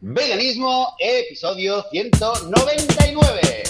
Veganismo, episodio 199.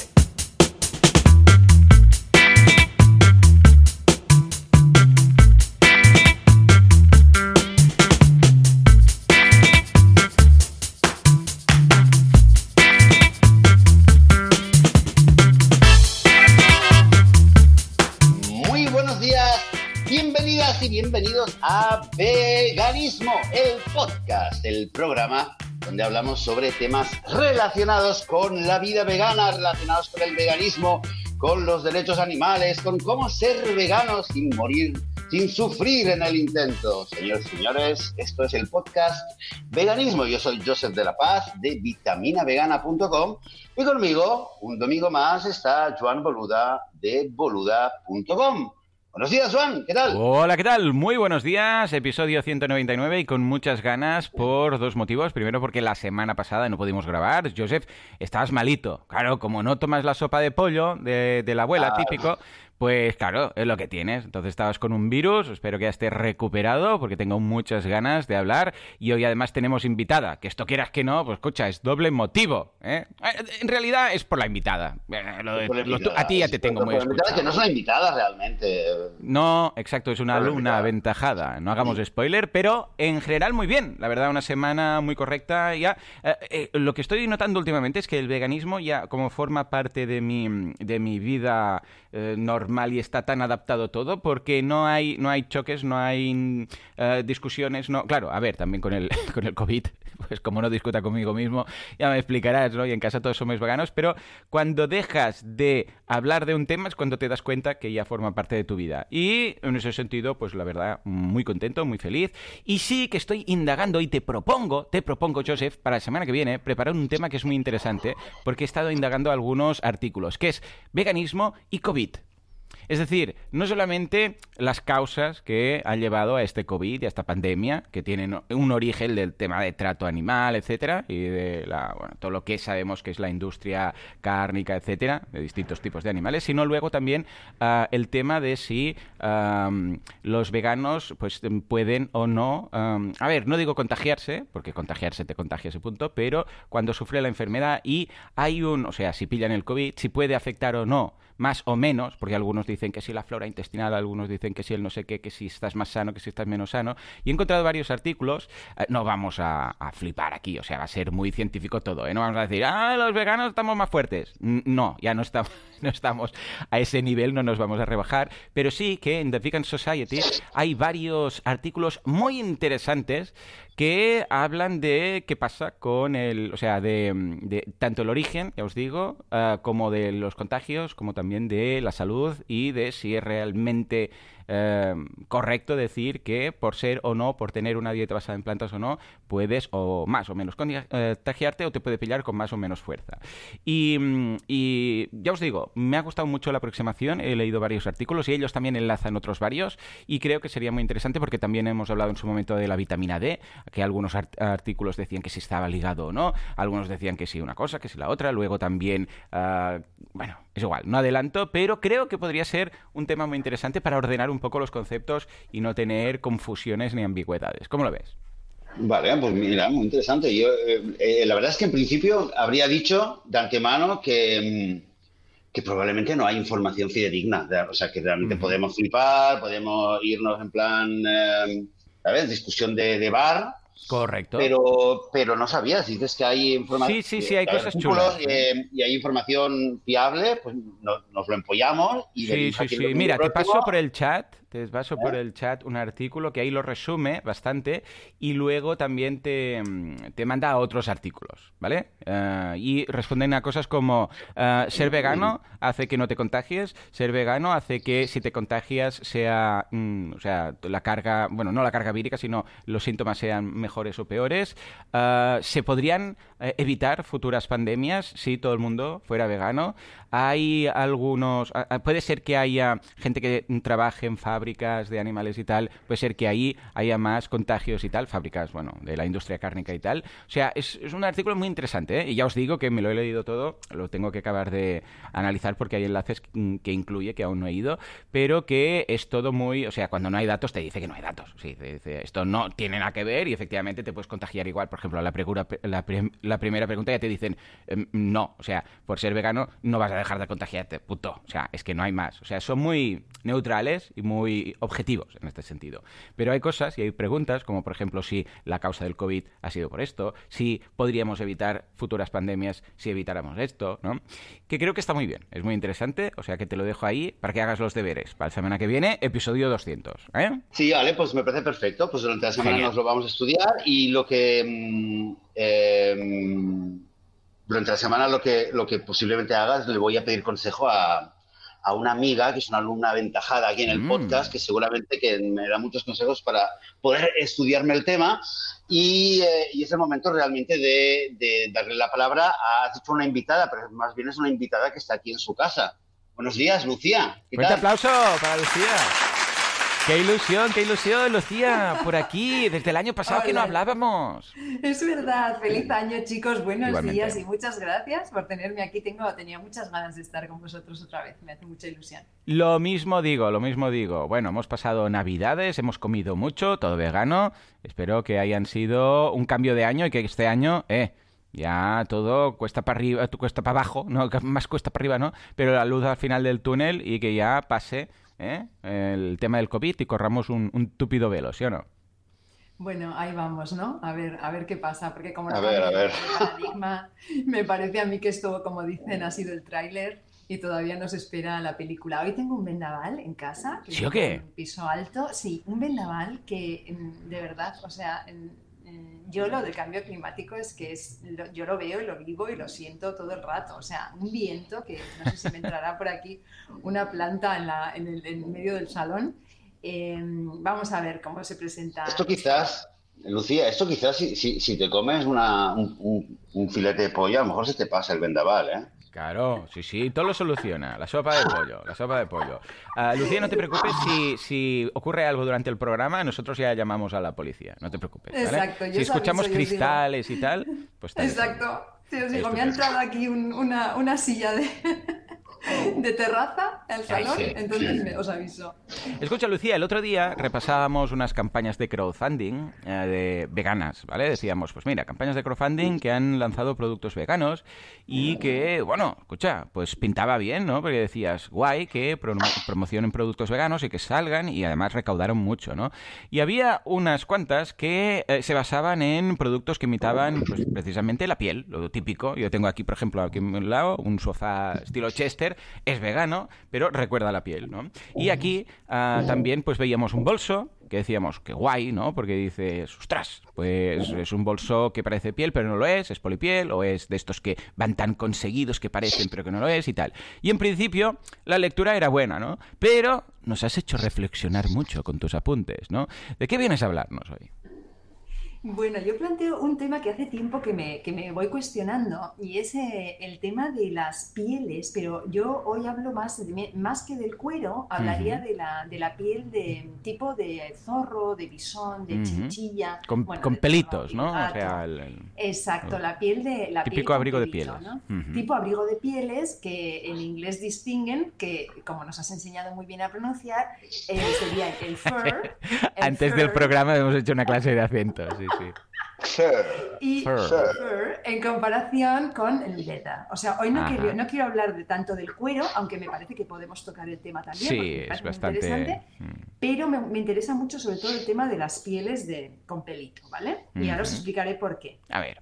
Muy buenos días, bienvenidas y bienvenidos a Veganismo, el podcast, el programa donde hablamos sobre temas relacionados con la vida vegana, relacionados con el veganismo, con los derechos animales, con cómo ser vegano sin morir, sin sufrir en el intento. Señores señores, esto es el podcast Veganismo. Yo soy Joseph de la Paz de vitaminavegana.com y conmigo, un domingo más, está Joan Boluda de boluda.com. Buenos días, Juan, ¿qué tal? Hola, ¿qué tal? Muy buenos días, episodio 199 y con muchas ganas por dos motivos. Primero porque la semana pasada no pudimos grabar. Joseph, estabas malito. Claro, como no tomas la sopa de pollo de, de la abuela, Ah. típico, pues claro, es lo que tienes. Entonces estabas con un virus, espero que ya estés recuperado porque tengo muchas ganas de hablar y hoy además tenemos invitada, que esto quieras que no, pues escucha, es doble motivo. ¿eh? Eh, En realidad es por la invitada. Eh, lo de- Por la lo- invitada, a ti ya te tengo por muy la invitada, escuchado. Que no es una invitada realmente. No, exacto, es una Por alumna aventajada. No hagamos spoiler, pero en general muy bien. La verdad, una semana muy correcta. Ya, Eh, eh, lo que estoy notando últimamente es que el veganismo ya como forma parte de mi, de mi vida eh, normal y está tan adaptado todo porque no hay, no hay choques, no hay mm, eh, discusiones. No, claro, a ver, también con el, con el COVID, pues como no discuta conmigo mismo, ya me explicarás, ¿no? Y en casa todos somos veganos, pero cuando dejas de hablar de un tema es cuando te das cuenta que ya forma parte de tu vida. Y en ese sentido, pues la verdad, muy contento, muy feliz. Y sí que estoy indagando y te propongo, te propongo, Joseph, para la semana que viene, preparar un tema que es muy interesante, porque he estado indagando algunos artículos, que es veganismo y COVID. Es decir, no solamente las causas que han llevado a este COVID y a esta pandemia, que tienen un origen del tema de trato animal, etcétera, y de la, todo lo que sabemos que es la industria cárnica, etcétera, de distintos tipos de animales, sino luego también ah, el tema de si los veganos pues pueden o no, a ver, no digo contagiarse, porque contagiarse te contagia ese punto, pero cuando sufre la enfermedad y hay un, o sea, si pillan el COVID, si puede afectar o no más o menos, porque algunos dicen que si la flora intestinal, algunos dicen que si el no sé qué, que si estás más sano, que si estás menos sano. Y he encontrado varios artículos, eh, no vamos a, flipar aquí, o sea, va a ser muy científico todo, ¿eh? No vamos a decir, ah, los veganos estamos más fuertes. No, ya no estamos, no estamos a ese nivel, no nos vamos a rebajar, pero sí que en The Vegan Society hay varios artículos muy interesantes que hablan de qué pasa con el, o sea, de, de tanto el origen, ya os digo, ah, como de los contagios, como también de la salud y de si es realmente eh, correcto decir que por ser o no, por tener una dieta basada en plantas o no, puedes o más o menos conti- eh, contagiarte o te puede pillar con más o menos fuerza. Y, mm, y ya os digo, me ha gustado mucho la aproximación, he leído varios artículos y ellos también enlazan otros varios y creo que sería muy interesante porque también hemos hablado en su momento de la vitamina D, que algunos art- artículos decían que si estaba ligado o no, algunos decían que sí una cosa, que sí la otra, luego también, ah, bueno, es igual, no adelanto, pero creo que podría ser un tema muy interesante para ordenar un poco los conceptos y no tener confusiones ni ambigüedades. ¿Cómo lo ves? Vale, pues mira, muy interesante. Yo, eh, eh, la verdad es que en principio habría dicho de antemano que, mm, que probablemente no hay información fidedigna. de- O sea, que realmente podemos flipar, podemos irnos en plan, eh, ¿sabes? Discusión de, de bar, Correcto. pero, pero no sabías. Dices que hay información. Sí, sí, sí, hay cosas chulas, eh, y hay información fiable, pues no- nos lo empollamos y Sí, sí, sí. Mira, te próximo. paso por el chat, te paso por ¿Eh? el chat un artículo que ahí lo resume bastante y luego también te, mm, te manda a otros artículos, ¿vale? Eh, y responden a cosas como eh, ser vegano hace que no te contagies, ser vegano hace que si te contagias sea, mm, o sea, la carga, bueno, no la carga vírica, sino los síntomas sean mejores o peores. Se podrían evitar futuras pandemias si todo el mundo fuera vegano. Hay algunos, puede ser que haya gente que trabaje en fábricas de animales y tal, puede ser que ahí haya más contagios y tal, fábricas, bueno, de la industria cárnica y tal. O sea, es, es un artículo muy interesante, ¿eh? y ya os digo que me lo he leído todo, lo tengo que acabar de analizar porque hay enlaces que incluye que aún no he ido, pero que es todo muy, o sea, cuando no hay datos te dice que no hay datos, sí, te dice, esto no tiene nada que ver y efectivamente te puedes contagiar igual, por ejemplo, la, la, la primera pregunta ya te dicen, em, no, o sea, por ser vegano no vas a dejar de contagiarte, puto, o sea, es que no hay más, o sea, son muy neutrales y muy objetivos en este sentido, pero hay cosas y hay preguntas como por ejemplo si la causa del COVID ha sido por esto, si podríamos evitar futuras pandemias si evitáramos esto, ¿no? Que creo que está muy bien, es muy interesante, o sea que te lo dejo ahí para que hagas los deberes para la semana que viene, episodio 200. ¿eh? Sí, vale, pues me parece perfecto, pues durante la semana nos lo vamos a estudiar y lo que... Mm, em, durante la semana lo que, lo que posiblemente hagas, le voy a pedir consejo a, a una amiga que es una alumna aventajada aquí en el mm. podcast, que seguramente que me da muchos consejos para poder estudiarme el tema. Y, eh, y es el momento realmente de, de, darle la palabra a, dicho una invitada, pero más bien es una invitada que está aquí en su casa. Buenos días, Lucía. Un aplauso para Lucía. Qué ilusión, qué ilusión, Lucía, por aquí, desde el año pasado que no hablábamos. Es verdad, feliz año chicos, buenos días y muchas gracias por tenerme aquí. Tengo, tenía muchas ganas de estar con vosotros otra vez, me hace mucha ilusión. Lo mismo digo, lo mismo digo. Bueno, hemos pasado navidades, hemos comido mucho, todo vegano. Espero que hayan sido un cambio de año y que este año, eh, ya todo cuesta para arriba, cuesta para abajo, no, más cuesta para arriba, ¿no? Pero la luz al final del túnel y que ya pase ¿eh? el tema del COVID y corramos un, un túpido velo, ¿sí o no? Bueno, ahí vamos, ¿no? A ver, a ver qué pasa, porque como a ver, a ver. paradigma, me parece a mí que esto, como dicen, ha sido el tráiler y todavía nos espera la película. Hoy tengo un vendaval en casa. ¿Sí o qué? Un piso alto, sí, un vendaval que de verdad, o sea, yo lo del cambio climático es que es, yo lo veo y lo vivo y lo siento todo el rato. O sea, un viento que no sé si me entrará por aquí una planta en, la, en, el, medio del salón. Em, vamos a ver cómo se presenta. Esto quizás, Lucía, esto quizás si, si, te comes una, un, un, filete de pollo, a lo mejor se te pasa el vendaval, ¿eh? Claro, sí, sí, todo lo soluciona. La sopa de pollo, la sopa de pollo. Uh, Lucía, no te preocupes si, si ocurre algo durante el programa, nosotros ya llamamos a la policía, no te preocupes. Exacto, si escuchamos cristales y tal, pues Exacto. Sí, os digo, me ha entrado aquí una, una silla de, de terraza al salón, entonces me, os aviso. Escucha, Lucía, el otro día repasábamos unas campañas de crowdfunding eh, de veganas, ¿vale? Decíamos, pues mira, campañas de crowdfunding que han lanzado productos veganos y que, bueno, escucha, pues pintaba bien, ¿no? Porque decías, guay, que promocionen productos veganos y que salgan y además recaudaron mucho, ¿no? Y había unas cuantas que eh, se basaban en productos que imitaban pues, precisamente la piel, lo típico. Yo tengo aquí, por ejemplo, aquí a un lado, un sofá estilo Chester es vegano, pero recuerda la piel, ¿no? Y aquí ah, también pues veíamos un bolso que decíamos que guay, ¿no? Porque dices, ostras, pues es un bolso que parece piel, pero no lo es, es polipiel, o es de estos que van tan conseguidos que parecen, pero que no lo es y tal. Y en principio, la lectura era buena, ¿no? Pero nos has hecho reflexionar mucho con tus apuntes, ¿no? ¿De qué vienes a hablarnos hoy? Bueno, yo planteo un tema que hace tiempo que me, que me voy cuestionando y es eh, el tema de las pieles, pero yo hoy hablo más, más que del cuero, hablaría de, la, de la piel de tipo de zorro, de bisón, de chinchilla. Con, con pelitos, ¿no? Exacto, la piel de... La típico abrigo de pieles. Tipo abrigo de pieles que en inglés distinguen, que como nos has enseñado muy bien a pronunciar, eh, sería el fur. Antes del programa hemos hecho una clase de acentos. Sí. Y fur. en comparación con el leather. O sea, hoy no quiero, no quiero hablar de tanto del cuero, aunque me parece que podemos tocar el tema también. Sí, es bastante interesante. Mm. Pero me, interesa mucho sobre todo el tema de las pieles de, con pelito, ¿vale? Y ahora os explicaré por qué. A ver.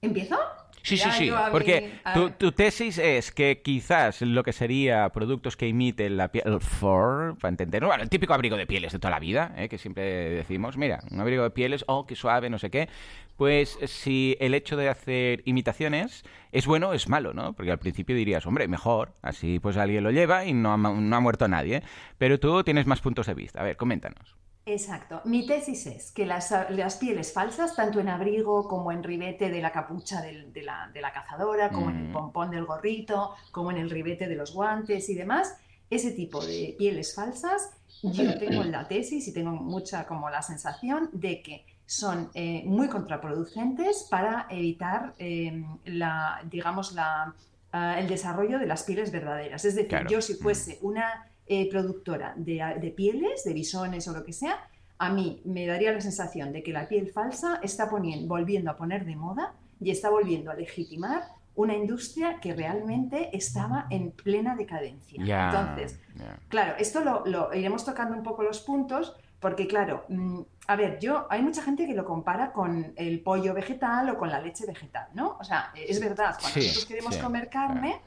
¿Empiezo? Sí, sí, sí, porque tu, tesis es que quizás lo que sería productos que imiten la piel, el fur, para entender, bueno, el típico abrigo de pieles de toda la vida, ¿eh? que siempre decimos, mira, un abrigo de pieles, oh, qué suave, no sé qué, pues si el hecho de hacer imitaciones es bueno o es malo, ¿no? Porque al principio dirías, hombre, mejor, así pues alguien lo lleva y no ha, no ha muerto nadie, pero tú tienes más puntos de vista. A ver, coméntanos. Exacto. Mi tesis es que las, pieles falsas, tanto en abrigo como en ribete de la capucha de, la, cazadora, como en el mm. pompón del gorrito, como en el ribete de los guantes y demás, ese tipo de pieles falsas, yo tengo la tesis y tengo mucha como la sensación de que son eh, muy contraproducentes para evitar em, la, digamos, la, ah, el desarrollo de las pieles verdaderas. Es decir, yo si fuese mm. una eh, productora de, pieles, de bisones o lo que sea, a mí me daría la sensación de que la piel falsa está poniendo, volviendo a poner de moda y está volviendo a legitimar una industria que realmente estaba en plena decadencia. Entonces, claro, esto lo, iremos tocando un poco los puntos, porque claro, mm, a ver, yo hay mucha gente que lo compara con el pollo vegetal o con la leche vegetal, ¿no? O sea, es verdad, cuando nosotros queremos comer carne,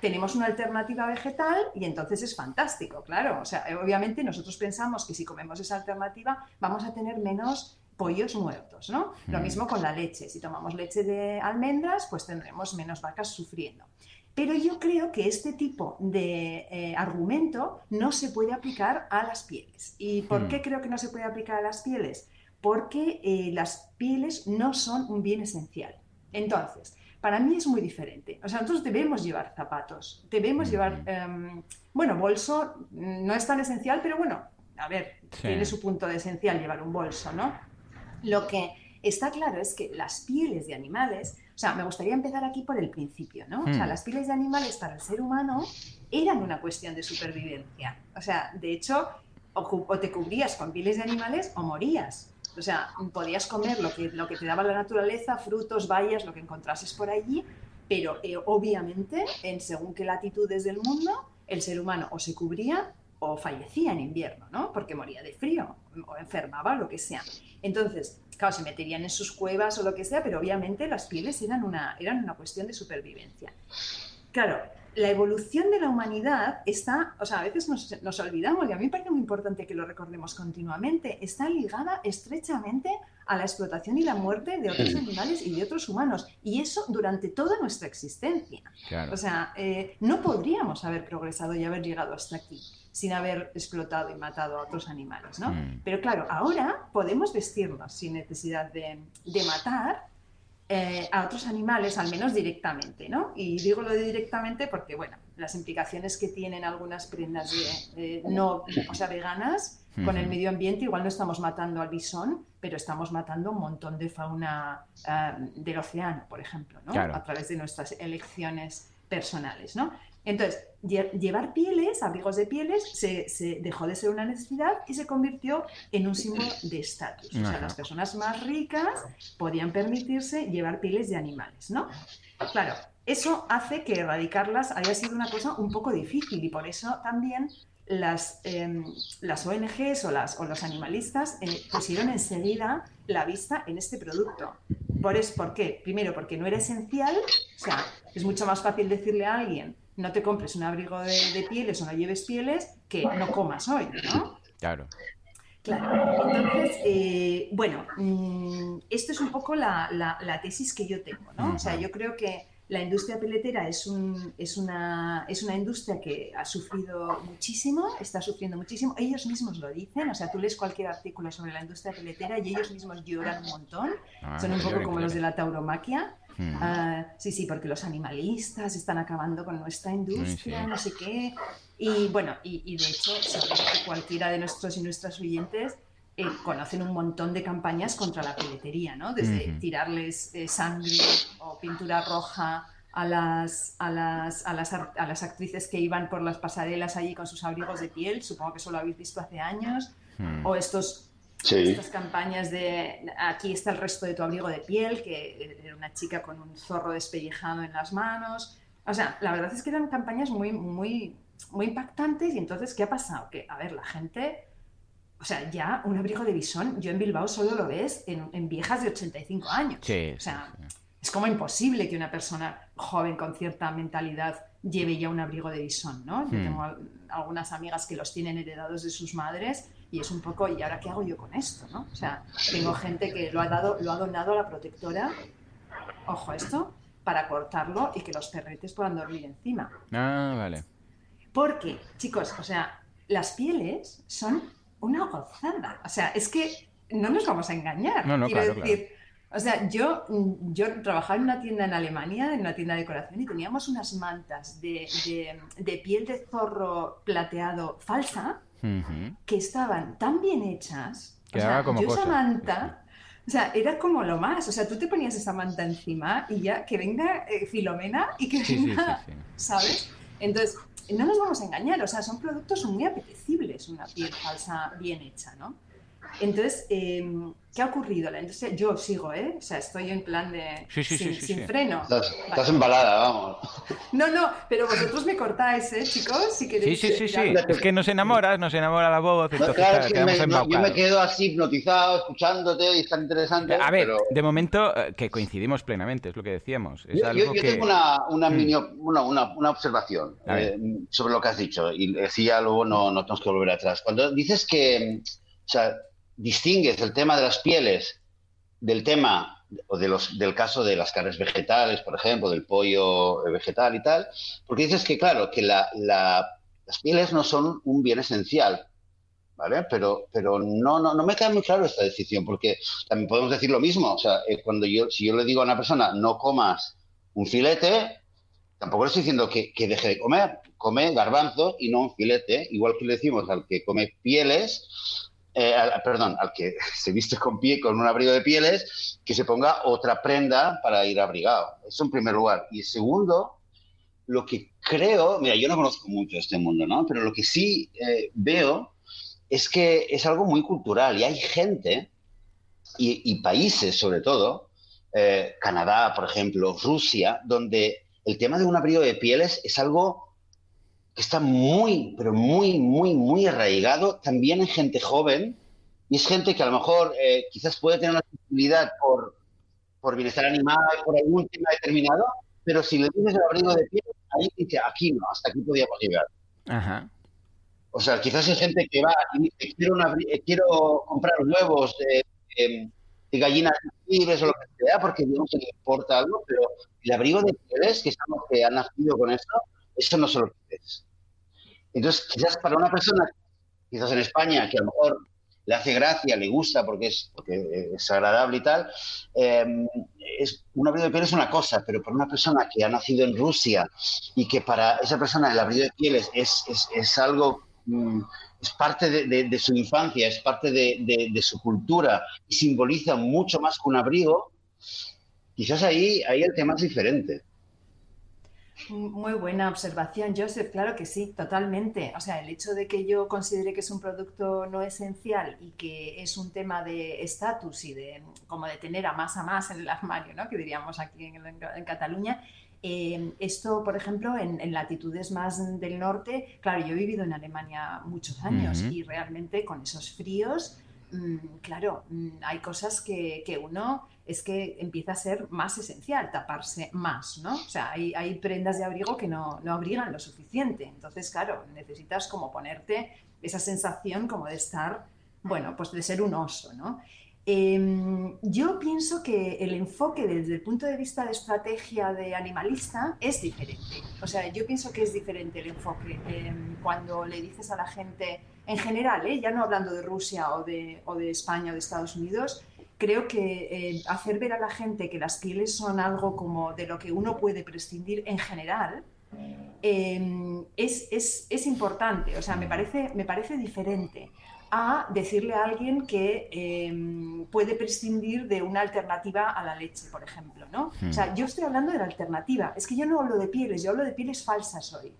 tenemos una alternativa vegetal y entonces es fantástico, claro. O sea, obviamente nosotros pensamos que si comemos esa alternativa vamos a tener menos pollos muertos, ¿no? Lo mm. mismo con la leche. Si tomamos leche de almendras, pues tendremos menos vacas sufriendo. Pero yo creo que este tipo de eh, argumento no se puede aplicar a las pieles. ¿Y por mm. qué creo que no se puede aplicar a las pieles? Porque eh, las pieles no son un bien esencial. Entonces, para mí es muy diferente. O sea, nosotros debemos llevar zapatos, debemos llevar, em, bueno, bolso no es tan esencial, pero bueno, a ver, tiene su punto de esencial llevar un bolso, ¿no? Lo que está claro es que las pieles de animales, o sea, me gustaría empezar aquí por el principio, ¿no? O sea, hmm. las pieles de animales para el ser humano eran una cuestión de supervivencia. O sea, de hecho, o te cubrías con pieles de animales o morías. O sea, podías comer lo que, lo que te daba la naturaleza, frutos, bayas, lo que encontrases por allí, pero eh, obviamente, en según qué latitudes del mundo, el ser humano o se cubría o fallecía en invierno, ¿no? Porque moría de frío o enfermaba, lo que sea. Entonces, claro, se meterían en sus cuevas o lo que sea, pero obviamente las pieles eran una, eran una cuestión de supervivencia. Claro, la evolución de la humanidad está, o sea, a veces nos, olvidamos, y a mí me parece muy importante que lo recordemos continuamente, está ligada estrechamente a la explotación y la muerte de otros animales y de otros humanos. Y eso durante toda nuestra existencia. O sea, eh, no podríamos haber progresado y haber llegado hasta aquí sin haber explotado y matado a otros animales, ¿no? Mm. Pero claro, ahora podemos vestirnos sin necesidad de, de matar eh, a otros animales, al menos directamente, ¿no? Y digo lo de directamente porque, bueno, las implicaciones que tienen algunas prendas no, o sea, veganas con el medio ambiente, igual no estamos matando al bisón, pero estamos matando un montón de fauna eh, del océano, por ejemplo, ¿no? A través de nuestras elecciones personales, ¿no? Entonces, llevar pieles, abrigos de pieles, se, dejó de ser una necesidad y se convirtió en un símbolo de estatus. O sea, las personas más ricas podían permitirse llevar pieles de animales, ¿no? Claro, eso hace que erradicarlas haya sido una cosa un poco difícil y por eso también las, em, las ONGs o, las, o los animalistas eh, pusieron enseguida la vista en este producto. ¿Por, es, ¿Por qué? Primero, porque no era esencial, o sea, es mucho más fácil decirle a alguien no te compres un abrigo de, pieles o no lleves pieles que no comas hoy, ¿no? Claro. Claro, entonces, eh, bueno, mm, esto es un poco la, tesis que yo tengo, ¿no? O sea, yo creo que la industria peletera es, un, es, una, es una industria que ha sufrido muchísimo, está sufriendo muchísimo. Ellos mismos lo dicen, o sea, tú lees cualquier artículo sobre la industria peletera y ellos mismos lloran un montón. Ah, Son un poco como los de la tauromaquia. Ah, sí, sí, porque los animalistas están acabando con nuestra industria, no sé qué. Y bueno, y, de hecho, que cualquiera de nuestros y nuestras oyentes eh, conocen un montón de campañas contra la peletería, ¿no? Desde tirarles eh, sangre o pintura roja a las, a, las, a, las, a las actrices que iban por las pasarelas allí con sus abrigos de piel, supongo que eso lo habéis visto hace años, o estos estas campañas de aquí está el resto de tu abrigo de piel, que era una chica con un zorro despellejado en las manos. O sea, la verdad es que eran campañas muy, muy, muy impactantes y entonces, ¿qué ha pasado? Que, a ver, la gente, o sea, ya un abrigo de bisón, yo en Bilbao solo lo ves en, viejas de 85 años. o sea, es como imposible que una persona joven con cierta mentalidad lleve ya un abrigo de bisón, ¿no? Yo hmm. tengo algunas amigas que los tienen heredados de sus madres y es un poco, ¿y ahora qué hago yo con esto? ¿no? O sea, tengo gente que lo ha, dado, lo ha donado a la protectora, ojo esto, para cortarlo y que los perretes puedan dormir encima. Ah, vale. Porque, chicos, o sea, las pieles son una gozada. O sea, es que no nos vamos a engañar. No, no, Quiero claro, decir, o sea, yo, yo trabajaba en una tienda en Alemania, en una tienda de decoración, y teníamos unas mantas de, de- de piel de zorro plateado falsa Que estaban tan bien hechas. O Quedaba sea, como yo esa cosa. manta, o sea, era como lo más. O sea, tú te ponías esa manta encima y ya que venga eh, Filomena y que Sí, sí, sí, venga, sí. ¿sabes? Entonces, no nos vamos a engañar, o sea, son productos muy apetecibles, una piel falsa bien hecha, ¿no? Entonces, eh, ¿qué ha ocurrido? La industria, yo sigo, ¿eh? O sea, estoy en plan de Sí, sí, sí, sin, sí, sin sí. freno. Estás, Vale. estás embalada, vamos. No, no, pero vosotros me cortáis, ¿eh, chicos? Si Sí, queréis. sí, sí, sí. ya- Es que nos enamoras, nos enamora la voz, No, entonces claro, claro, es que quedamos me- no, yo me quedo así hipnotizado, escuchándote y está interesante. A ver, pero... de momento eh, que coincidimos plenamente, es lo que decíamos. Es Yo, algo yo- yo que... tengo una, una, Mm. mini op- una, una- una observación eh, sobre lo que has dicho y así ya luego no, no tenemos que volver atrás. Cuando dices que, o sea, distingues el tema de las pieles del tema o de los, del caso de las carnes vegetales, por ejemplo, del pollo vegetal y tal, porque dices que, claro, que la- la- las pieles no son un bien esencial, ¿vale? Pero, pero no, no, no me queda muy claro esta decisión, porque también podemos decir lo mismo, o sea, eh, cuando yo, si yo le digo a una persona, no comas un filete, tampoco le estoy diciendo que, que deje de comer, come garbanzo y no un filete, igual que le decimos al que come pieles, eh, perdón, al que se viste con pie, con un abrigo de pieles, que se ponga otra prenda para ir abrigado. Eso en primer lugar. Y segundo, lo que creo, mira, yo no conozco mucho este mundo, ¿no? Pero lo que sí eh, veo es que es algo muy cultural y hay gente y, y países sobre todo, eh, Canadá, por ejemplo, Rusia, donde el tema de un abrigo de pieles es algo que está muy, pero muy, muy, muy arraigado también en gente joven y es gente que a lo mejor eh, quizás puede tener una sensibilidad por, por bienestar animal, por algún tema determinado, pero si le dices el abrigo de pieles, ahí dice, aquí no, hasta aquí podíamos llegar. Ajá. O sea, quizás hay gente que va y dice, quiero, una- eh, quiero comprar huevos de, de- de gallinas libres o lo que sea, porque digamos que le importa algo, pero el abrigo de pieles, que estamos que han nacido con eso, eso no se lo pides. Entonces, quizás para una persona, quizás en España, que a lo mejor le hace gracia, le gusta porque es, porque es agradable y tal, eh, es, un abrigo de piel es una cosa, pero para una persona que ha nacido en Rusia y que para esa persona el abrigo de pieles es, es, es algo, mm, es parte de, su infancia, es parte de- de su cultura y simboliza mucho más que un abrigo, quizás ahí, ahí el tema es diferente. Muy buena observación, Joseph, claro que sí, totalmente. O sea, el hecho de que yo considere que es un producto no esencial y que es un tema de estatus y de como de tener a más a más en el armario, ¿no? Que diríamos aquí en, en Cataluña. eh, esto, por ejemplo, en, en latitudes más del norte, claro, yo he vivido en Alemania muchos años y realmente con esos fríos, mm, claro, mm, hay cosas que, que uno es que empieza a ser más esencial, taparse más, ¿no? O sea, hay, prendas de abrigo que no, no abrigan lo suficiente. Entonces, claro, necesitas como ponerte esa sensación como de estar, bueno, pues de ser un oso, ¿no? Eh, yo pienso que el enfoque desde el punto de vista de estrategia de animalista es diferente. O sea, yo pienso que es diferente el enfoque eh, cuando le dices a la gente, en general, ¿eh? ya no hablando de Rusia o de, o de España o de Estados Unidos, creo que eh, hacer ver a la gente que las pieles son algo como de lo que uno puede prescindir en general eh, es, es, es importante, o sea, me parece, me parece diferente a decirle a alguien que eh, puede prescindir de una alternativa a la leche, por ejemplo, ¿no? Hmm. O sea, yo estoy hablando de la alternativa, es que yo no hablo de pieles, yo hablo de pieles falsas hoy.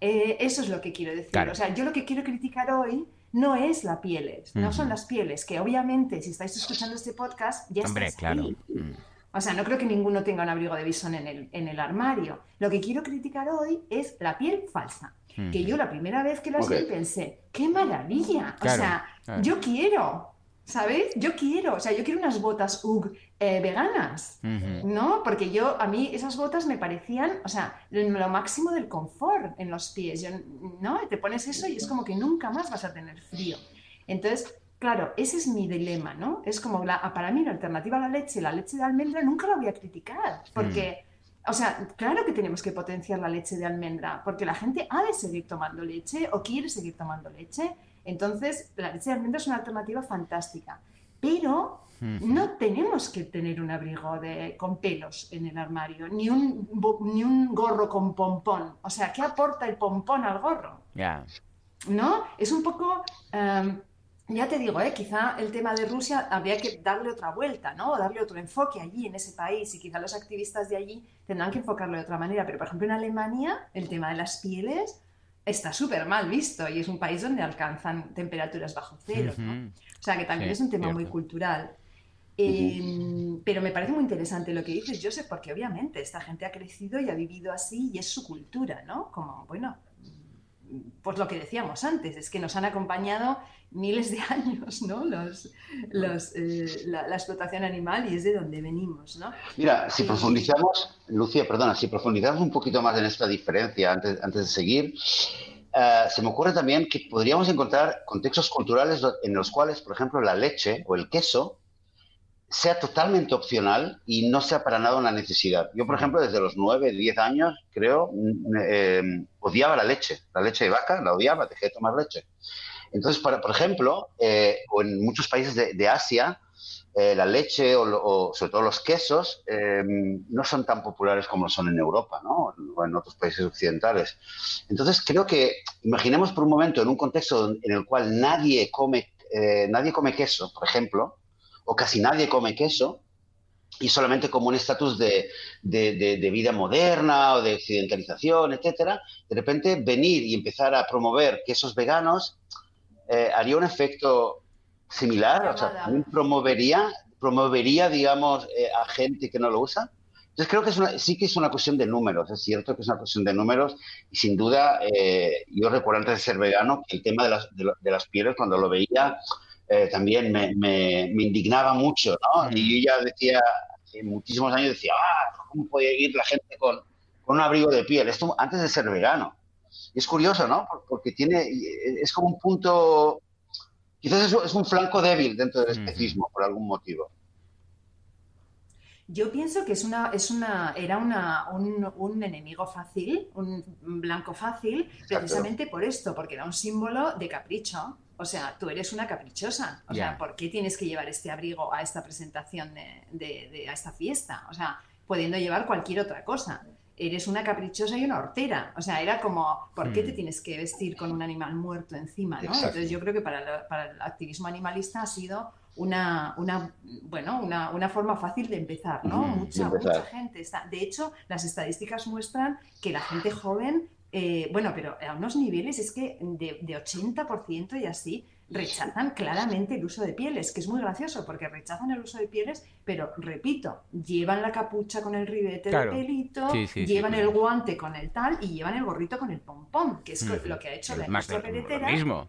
Eh, eso es lo que quiero decir. Claro. O sea, yo lo que quiero criticar hoy no es la pieles, no son las pieles, que obviamente si estáis escuchando este podcast ya Hombre, estáis claro. ahí. Mm. O sea, no creo que ninguno tenga un abrigo de bisón en el, en el armario. Lo que quiero criticar hoy es la piel falsa. Que yo la primera vez que las Ok. vi pensé, ¡qué maravilla! O sea, claro. yo quiero, ¿sabes? Yo quiero, o sea, yo quiero unas botas UGG eh, veganas. ¿No? Porque yo, a mí esas botas me parecían, o sea, lo máximo del confort en los pies. Yo, ¿No? Te pones eso y es como que nunca más vas a tener frío. Entonces, claro, ese es mi dilema, ¿no? Es como, la, para mí la alternativa a la leche, la leche de almendra, nunca la voy a criticar. Porque, o sea, claro que tenemos que potenciar la leche de almendra, porque la gente ha de seguir tomando leche o quiere seguir tomando leche. Entonces, la leche de almendra es una alternativa fantástica. Pero no tenemos que tener un abrigo de, con pelos en el armario, ni un, ni un gorro con pompón. O sea, ¿qué aporta el pompón al gorro? Ya. ¿No? Es un poco... em, ya te digo, ¿eh? quizá el tema de Rusia habría que darle otra vuelta, ¿no? O darle otro enfoque allí, en ese país, y quizá los activistas de allí tendrán que enfocarlo de otra manera. Pero, por ejemplo, en Alemania, el tema de las pieles está súper mal visto y es un país donde alcanzan temperaturas bajo cero, ¿no? Ujú. O sea, que también Sí, es un tema muy cultural. Eh, pero me parece muy interesante lo que dices, Joseph, porque obviamente esta gente ha crecido y ha vivido así y es su cultura, ¿no? Como, bueno, pues lo que decíamos antes, es que nos han acompañado miles de años, ¿no? Los, los, eh, la, la explotación animal y es de donde venimos, ¿no? Mira, si Y- profundizamos, Lucía, perdona, si profundizamos un poquito más en esta diferencia antes, antes de seguir, eh, se me ocurre también que podríamos encontrar contextos culturales en los cuales, por ejemplo, la leche o el queso sea totalmente opcional y no sea para nada una necesidad. Yo, por ejemplo, desde los 9, 10 años, creo, mm, eh, odiaba la leche, la leche de vaca, la odiaba, dejé de tomar leche. Entonces, para, por ejemplo, eh, o en muchos países de, de Asia, eh, la leche o, sobre todo los quesos eh, no son tan populares como son en Europa o en otros países occidentales. Entonces creo que imaginemos por un momento en un contexto en el cual nadie come, eh, nadie come queso, por ejemplo, o casi nadie come queso, y solamente como un estatus de, de- vida moderna o de occidentalización, etcétera, de repente venir y empezar a promover quesos veganos haría un efecto similar, o sea, también promovería, promovería, digamos, eh, a gente que no lo usa. Entonces creo que es una- sí que es una cuestión de números, es cierto que es una cuestión de números y sin duda eh, yo recuerdo antes de ser vegano que el tema de las, de, lo- de las pieles cuando lo veía eh, también me, me- me indignaba mucho, ¿no? Mm. Y yo ya decía, hace muchísimos años decía, ah, ¿cómo puede ir la gente con, con un abrigo de piel? Esto antes de ser vegano. Y es curioso, ¿no? Por- Porque tiene, es como un punto, quizás es, es un flanco débil dentro del especismo por algún motivo. Yo pienso que es una, es una, era una, un, un enemigo fácil, un blanco fácil, precisamente por esto, porque era un símbolo de capricho. O sea, tú eres una caprichosa. O sea. ¿por qué tienes que llevar este abrigo a esta presentación de, de- de- a esta fiesta? O sea, pudiendo llevar cualquier otra cosa. Eres una caprichosa y una hortera. O sea, era como, ¿por qué Mm. te tienes que vestir con un animal muerto encima? ¿no? Exacto. Entonces yo creo que para, lo- para el activismo animalista ha sido una, una, bueno, una, una forma fácil de empezar, ¿no? Ujú, mucha, empezar. mucha gente está. De hecho, las estadísticas muestran que la gente joven, eh, bueno, pero a unos niveles es que de, de 80% y así rechazan claramente el uso de pieles, que es muy gracioso porque rechazan el uso de pieles, pero repito, llevan la capucha con el ribete Claro. de pelito, Sí, sí, sí, llevan el guante con el tal y llevan el gorrito con el pompón, que es lo que ha hecho la industria lo.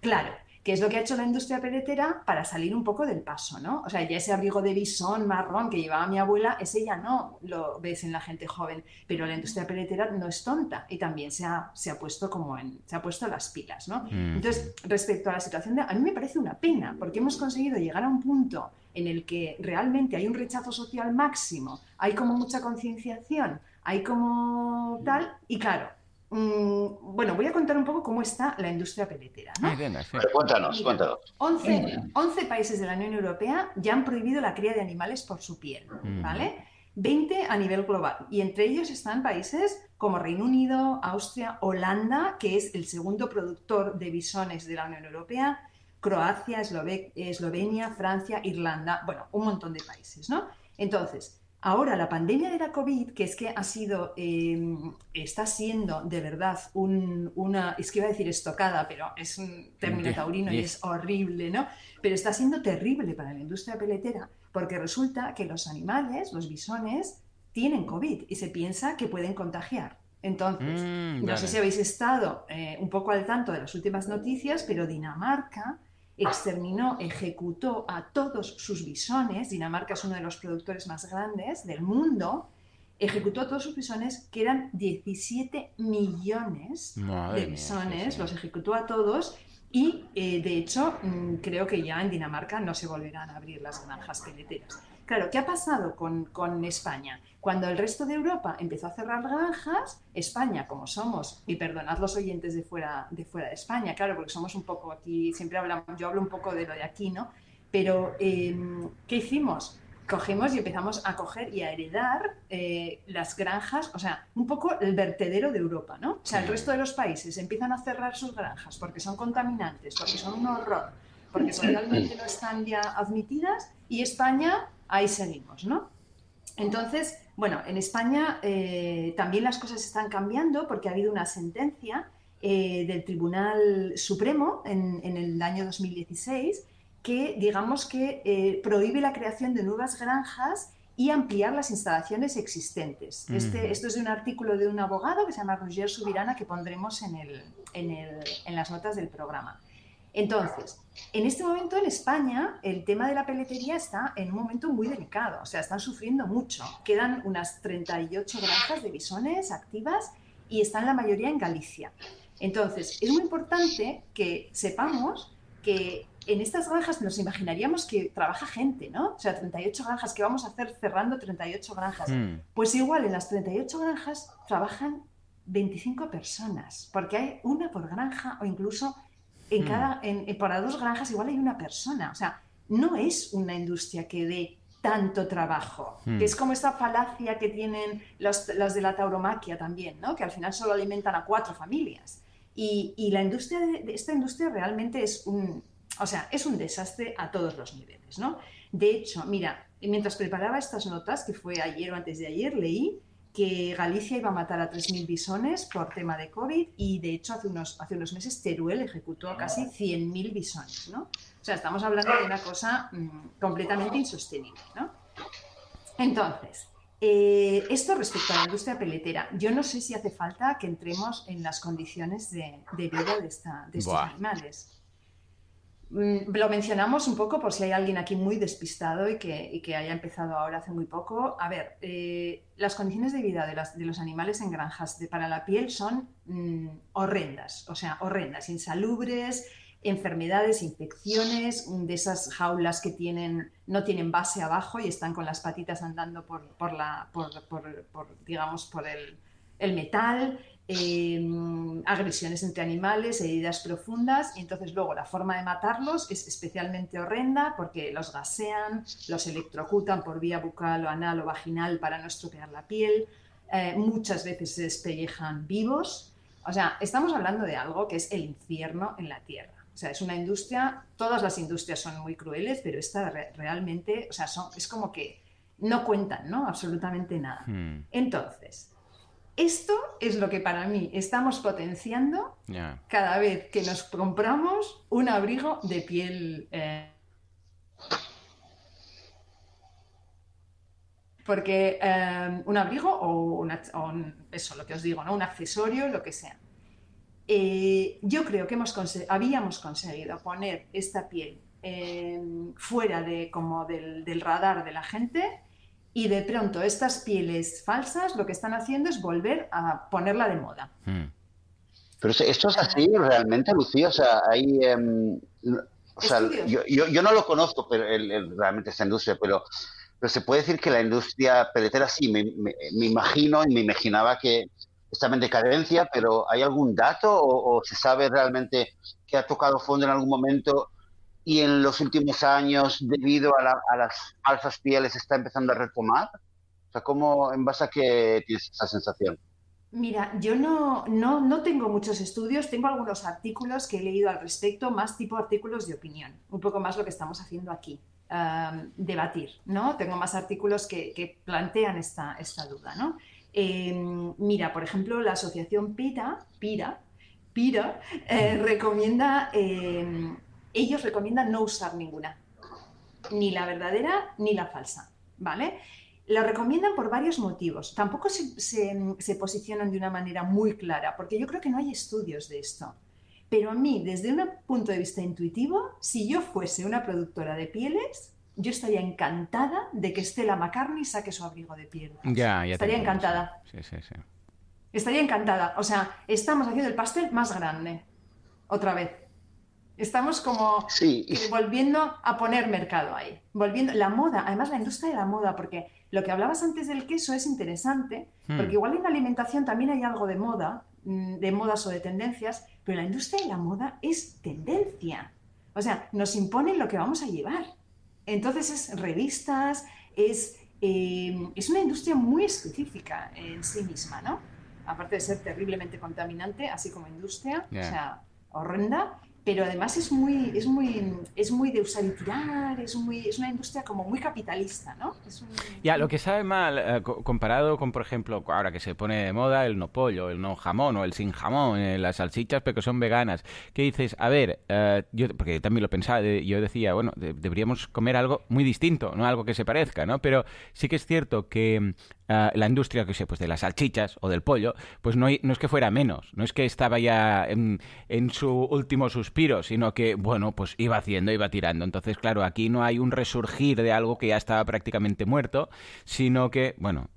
Claro, que es lo que ha hecho la industria peletera para salir un poco del paso, ¿no? O sea, ya ese abrigo de bisón marrón que llevaba mi abuela, ese ya no lo ves en la gente joven, pero la industria peletera no es tonta y también se ha, se ha puesto como en, se ha puesto las pilas, ¿no? Ujú. Entonces, respecto a la situación de, a mí me parece una pena, porque hemos conseguido llegar a un punto en el que realmente hay un rechazo social máximo, hay como mucha concienciación, hay como tal, y claro, mm, bueno, voy a contar un poco cómo está la industria peletera, ¿no? Pero cuéntanos, Mira. cuéntanos. 11, 11 países de la Unión Europea ya han prohibido la cría de animales por su piel, Mm. ¿vale? 20 a nivel global. Y entre ellos están países como Reino Unido, Austria, Holanda, que es el segundo productor de bisones de la Unión Europea, Croacia, Eslove- Eslovenia, Francia, Irlanda, bueno, un montón de países, ¿no? Entonces, ahora la pandemia de la COVID, que es que ha sido, eh, está siendo de verdad un- una, es que iba a decir estocada, pero es un término taurino y es horrible, ¿no? Pero está siendo terrible para la industria peletera porque resulta que los animales, los bisones, tienen COVID y se piensa que pueden contagiar. Entonces, Mm, no vale. sé si habéis estado eh, un poco al tanto de las últimas noticias, pero Dinamarca exterminó, ejecutó a todos sus bisones. Dinamarca es uno de los productores más grandes del mundo. Ejecutó a todos sus bisones, que eran 17 millones Madre de bisones, sí. los ejecutó a todos. Y eh, de hecho, mm, creo que ya en Dinamarca no se volverán a abrir las granjas peleteras. Claro, ¿qué ha pasado con, con España? Cuando el resto de Europa empezó a cerrar granjas, España, como somos, y perdonad los oyentes de fuera, de fuera de España, claro, porque somos un poco aquí, siempre hablamos, yo hablo un poco de lo de aquí, ¿no? Pero, em, ¿qué hicimos? Cogimos y empezamos a coger y a heredar eh, las granjas, o sea, un poco el vertedero de Europa, ¿no? O sea, el resto de los países empiezan a cerrar sus granjas porque son contaminantes, porque son un horror, porque socialmente no están ya admitidas, y España, ahí seguimos, ¿no? Entonces, bueno, en España eh, también las cosas están cambiando porque ha habido una sentencia eh, del Tribunal Supremo en, el año 2016 que, digamos, que eh, prohíbe la creación de nuevas granjas y ampliar las instalaciones existentes. Este, esto es de un artículo de un abogado que se llama Roger Subirana que pondremos en, en las notas del programa. Entonces, en este momento en España el tema de la peletería está en un momento muy delicado, o sea, están sufriendo mucho. Quedan unas 38 granjas de bisones activas y están la mayoría en Galicia. Entonces, es muy importante que sepamos que en estas granjas nos imaginaríamos que trabaja gente, ¿no? O sea, 38 granjas, ¿qué vamos a hacer cerrando 38 granjas? Hmm. Pues igual en las 38 granjas trabajan 25 personas, porque hay una por granja o incluso en hmm. cada, en, para dos granjas igual hay una persona. O sea, no es una industria que dé tanto trabajo, hmm. que es como esta falacia que tienen los, de la tauromaquia también, ¿no? que al final solo alimentan a cuatro familias. Y, y la industria de, esta industria realmente es un, o sea, es un desastre a todos los niveles. ¿no? De hecho, mira, mientras preparaba estas notas, que fue ayer o antes de ayer, leí que Galicia iba a matar a 3.000 bisones por tema de COVID y de hecho hace unos, hace unos meses Teruel ejecutó a casi 100.000 bisones, ¿no? O sea, estamos hablando de una cosa mm, completamente insostenible, ¿no? Entonces, eh, esto respecto a la industria peletera, yo no sé si hace falta que entremos en las condiciones de, vida de, esta, de estos animales. Mm, lo mencionamos un poco por si hay alguien aquí muy despistado y que, haya empezado ahora hace muy poco. A ver, eh, las condiciones de vida de, los animales en granjas de, para la piel son mm, horrendas, o sea, horrendas, insalubres, enfermedades, infecciones, de esas jaulas que tienen, no tienen base abajo y están con las patitas andando por, por la, digamos, por el, el metal. Em, agresiones entre animales, heridas profundas, y entonces luego la forma de matarlos es especialmente horrenda porque los gasean, los electrocutan por vía bucal o anal o vaginal para no estropear la piel, eh, muchas veces se despellejan vivos. O sea, estamos hablando de algo que es el infierno en la tierra. O sea, es una industria, todas las industrias son muy crueles, pero esta realmente, o sea, son, es como que no cuentan, ¿no? Absolutamente nada. Hmm. Entonces, esto es lo que para mí estamos potenciando cada vez que nos compramos un abrigo de piel. Eh, porque eh, un abrigo o, eso, lo que os digo, ¿no? un accesorio, lo que sea. Eh, yo creo que hemos habíamos conseguido poner esta piel fuera de, como del radar de la gente y de pronto estas pieles falsas lo que están haciendo es volver a ponerla de moda. Hmm. Pero esto es así realmente, Lucía. O sea, hay. Em, o sea, yo, yo, no lo conozco pero realmente esta industria, pero, pero se puede decir que la industria peletera sí, me, me, imagino y me imaginaba que estaba en decadencia, pero ¿hay algún dato o, o se sabe realmente que ha tocado fondo en algún momento y en los últimos años, debido a, las falsas pieles, está empezando a retomar? O sea, ¿cómo, en base a qué tienes esa sensación? Mira, yo no, no, no, tengo muchos estudios, tengo algunos artículos que he leído al respecto, más tipo artículos de opinión, un poco más lo que estamos haciendo aquí, debatir, ¿no? Tengo más artículos que, plantean esta, esta, duda, ¿no? Em, mira, por ejemplo, la asociación PIRA, PIRA, PIRA eh, recomienda em, ellos recomiendan no usar ninguna, ni la verdadera ni la falsa, ¿vale? Lo recomiendan por varios motivos. Tampoco se, posicionan de una manera muy clara, porque yo creo que no hay estudios de esto. Pero a mí, desde un punto de vista intuitivo, si yo fuese una productora de pieles, yo estaría encantada de que Stella McCartney saque su abrigo de piel. Ya, ya estaría encantada. Sí, sí, sí. Estaría encantada. O sea, estamos haciendo el pastel más grande. Otra vez. Estamos como volviendo a poner mercado ahí. Volviendo, la moda, además la industria de la moda, porque lo que hablabas antes del queso es interesante, hmm. porque igual en la alimentación también hay algo de moda, mm, de modas o de tendencias, pero la industria de la moda es tendencia. O sea, nos imponen lo que vamos a llevar. Entonces es revistas, es, eh, es una industria muy específica en sí misma, ¿no? Aparte de ser terriblemente contaminante, así como industria, o sea, horrenda, pero además es muy, es muy, es muy de usar y tirar, es, muy, es una industria como muy capitalista, ¿no? Ya, lo que sabe mal, eh, comparado con, por ejemplo, ahora que se pone de moda el no pollo, el no jamón o el sin jamón, eh, las salchichas pero que son veganas, que dices, a ver, eh, yo, porque también lo pensaba, yo decía, bueno, deberíamos comer algo muy distinto, no algo que se parezca, ¿no? Pero sí que es cierto que la industria, que sé, pues de las salchichas o del pollo, pues no, no es que fuera menos, no es que estaba ya en, en su último suspiro, sino que, bueno, pues iba haciendo, iba tirando. Entonces, claro, aquí no hay un resurgir de algo que ya estaba prácticamente muerto, sino que, bueno,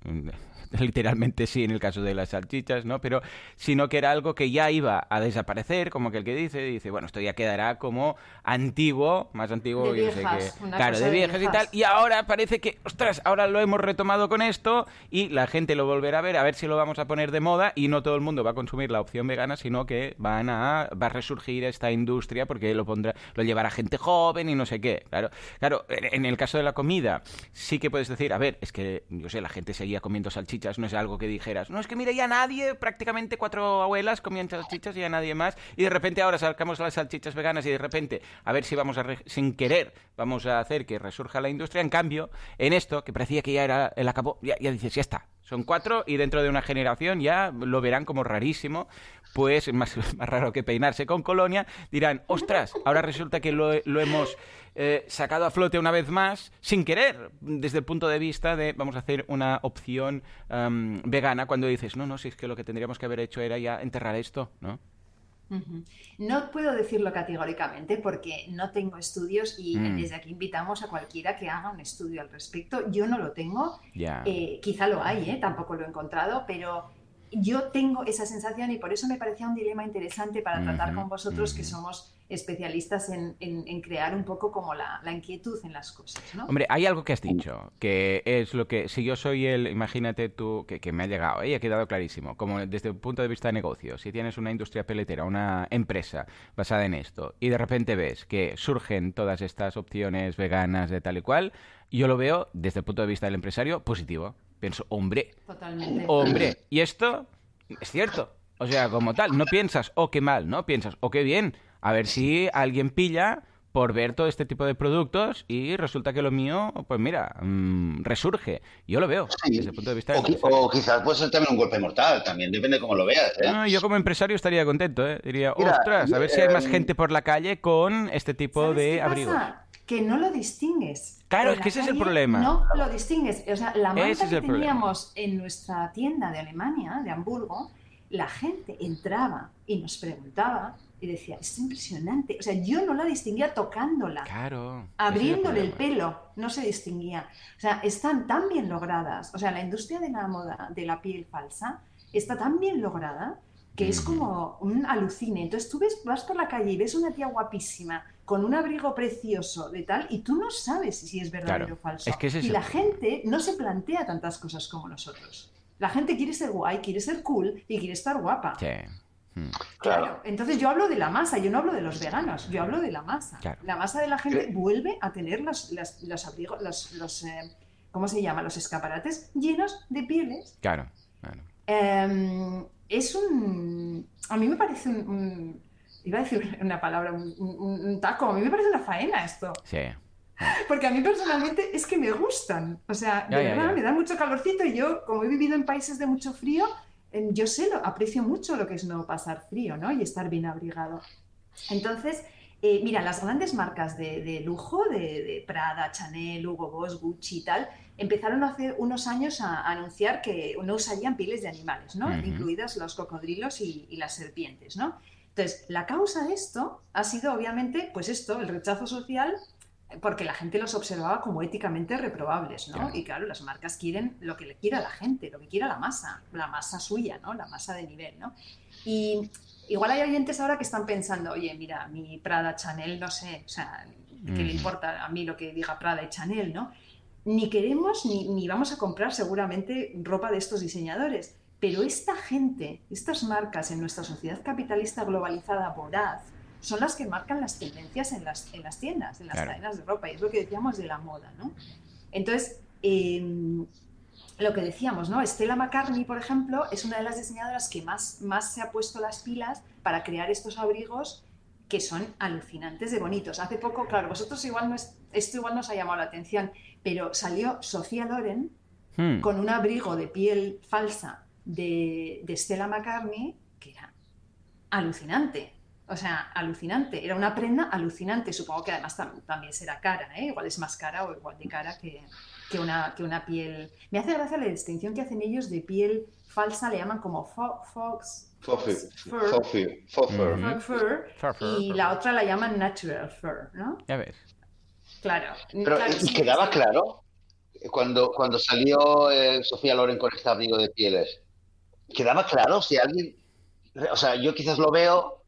literalmente sí en el caso de las salchichas, ¿no? Pero sino que era algo que ya iba a desaparecer, como que el que dice, dice, bueno, esto ya quedará como antiguo, más antiguo, de viejas, sé claro, de viejas, y tal, y ahora parece que, ostras, ahora lo hemos retomado con esto y la gente lo volverá a ver, a ver si lo vamos a poner de moda y no todo el mundo va a consumir la opción vegana, sino que van a va a resurgir esta industria porque lo pondrá lo llevará gente joven y no sé qué. Claro, claro, en el caso de la comida sí que puedes decir, a ver, es que yo sé, la gente seguía comiendo salchichas no es algo que dijeras, no es que mire ya nadie, prácticamente cuatro abuelas comían salchichas y ya nadie más, y de repente ahora sacamos las salchichas veganas y de repente a ver si vamos a, sin querer, vamos a hacer que resurja la industria. En cambio, en esto, que parecía que ya era el acabó, ya, ya dices, ya está, son cuatro y dentro de una generación ya lo verán como rarísimo, pues más, más raro que peinarse con colonia, dirán, ostras, ahora resulta que lo, lo hemos eh, sacado a flote una vez más, sin querer, desde el punto de vista de vamos a hacer una opción vegana, cuando dices, no, no, si es que lo que tendríamos que haber hecho era ya enterrar esto, ¿no? No puedo decirlo categóricamente porque no tengo estudios y mm. desde aquí invitamos a cualquiera que haga un estudio al respecto. Yo no lo tengo, eh, quizá lo hay, ¿eh? tampoco lo he encontrado, pero yo tengo esa sensación y por eso me parecía un dilema interesante para tratar con vosotros que somos especialistas en, crear un poco como la, inquietud en las cosas. ¿no? Hombre, hay algo que has dicho, que es lo que, si yo soy el, imagínate tú, que, me ha llegado, ¿eh? y ha quedado clarísimo, como desde el punto de vista de negocio, si tienes una industria peletera, una empresa basada en esto, y de repente ves que surgen todas estas opciones veganas de tal y cual, yo lo veo desde el punto de vista del empresario positivo. Pienso, hombre, hombre, y esto es cierto. O sea, como tal, no piensas, oh, qué mal, ¿no? Piensas, oh, qué bien, a ver si alguien pilla por ver todo este tipo de productos y resulta que lo mío, pues mira, mm, resurge. Yo lo veo desde el punto de vista... O, quizás puede ser también un golpe mortal, también depende de cómo lo veas. ¿eh? yo como empresario estaría contento, ¿eh? diría, ostras, a ver si hay más eh, gente por la calle con este tipo de abrigos. Que no lo distingues. Claro, es que ese es el problema. No lo distingues. O sea, la manta que teníamos en nuestra tienda de Alemania, de Hamburgo, la gente entraba y nos preguntaba y decía, es impresionante. O sea, yo no la distinguía tocándola. Claro. Abriéndole el, pelo, no se distinguía. O sea, están tan bien logradas. O sea, la industria de la moda de la piel falsa está tan bien lograda que es mm. como un alucine. Entonces tú ves, vas por la calle y ves una tía guapísima con un abrigo precioso de tal y tú no sabes si es verdadero o falso. y la gente no se plantea tantas cosas como nosotros. La gente quiere ser guay, quiere ser cool y quiere estar guapa. Sí. Hmm. Claro. Entonces yo hablo de la masa, yo no hablo de los veganos, yo hablo de la masa. La masa de la gente vuelve a tener los, los abrigos, los, eh, ¿cómo se llama? Los escaparates llenos de pieles. Claro, claro. Em, es un... A mí me parece un... iba a decir una palabra, un, taco, a mí me parece una faena esto. Sí. Porque a mí personalmente es que me gustan. O sea, de verdad, me da mucho calorcito y yo, como he vivido en países de mucho frío, yo sé, lo, aprecio mucho lo que es no pasar frío, ¿no? Y estar bien abrigado. Entonces, eh, mira, las grandes marcas de, lujo, de, Prada, Chanel, Hugo Boss, Gucci y tal, empezaron hace unos años a, anunciar que no usarían pieles de animales, ¿no? Incluidas los cocodrilos y, y, las serpientes, ¿no? Entonces, la causa de esto ha sido, obviamente, pues esto, el rechazo social porque la gente los observaba como éticamente reprobables, ¿no? Y claro, las marcas quieren lo que le quiera la gente, lo que quiera la masa, la masa suya, ¿no? La masa de nivel, ¿no? Y igual hay oyentes ahora que están pensando, oye, mira, mi Prada Chanel, no sé, o sea, ¿qué le importa a mí lo que diga Prada y Chanel, no? Ni queremos ni, ni vamos a comprar seguramente ropa de estos diseñadores. Pero esta gente, estas marcas en nuestra sociedad capitalista globalizada voraz, son las que marcan las tendencias en las, en las tiendas, en las cadenas de ropa. Y es lo que decíamos de la moda, ¿no? Entonces, em, lo que decíamos, ¿no? Stella McCartney, por ejemplo, es una de las diseñadoras que más, más se ha puesto las pilas para crear estos abrigos que son alucinantes de bonitos. Hace poco, claro, vosotros igual no es, esto igual nos ha llamado la atención, pero salió Sofía Loren hmm. con un abrigo de piel falsa de, de Stella McCartney que era alucinante. O sea, alucinante. Era una prenda alucinante. Supongo que además también será cara, ¿eh? Igual es más cara o igual de cara que, que, una, que una piel. Me hace gracia la distinción que hacen ellos de piel falsa, le llaman como fox. Fur, fur, y la otra la llaman natural fur, ¿no? Ya ves. Claro. Pero ¿y quedaba claro cuando, cuando salió eh, Sofía Loren con este abrigo de pieles? ¿Quedaba claro si alguien... O sea, yo quizás lo veo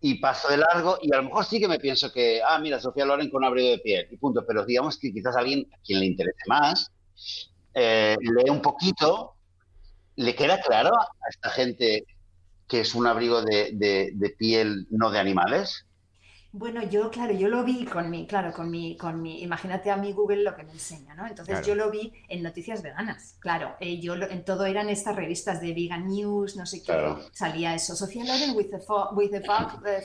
y paso de largo y a lo mejor sí que me pienso que, ah, mira, Sofía Loren con abrigo de piel y punto, pero digamos que quizás alguien a quien le interese más eh, lee un poquito, le queda claro a esta gente que es un abrigo de, de piel no de animales. Bueno, yo, claro, yo lo vi con mi, claro, con mi, con mi, imagínate a mi Google lo que me enseña, ¿no? Entonces yo lo vi en noticias veganas, claro, eh, yo en todo eran estas revistas de vegan news, no sé qué, salía eso, Sofía Loren with the, with the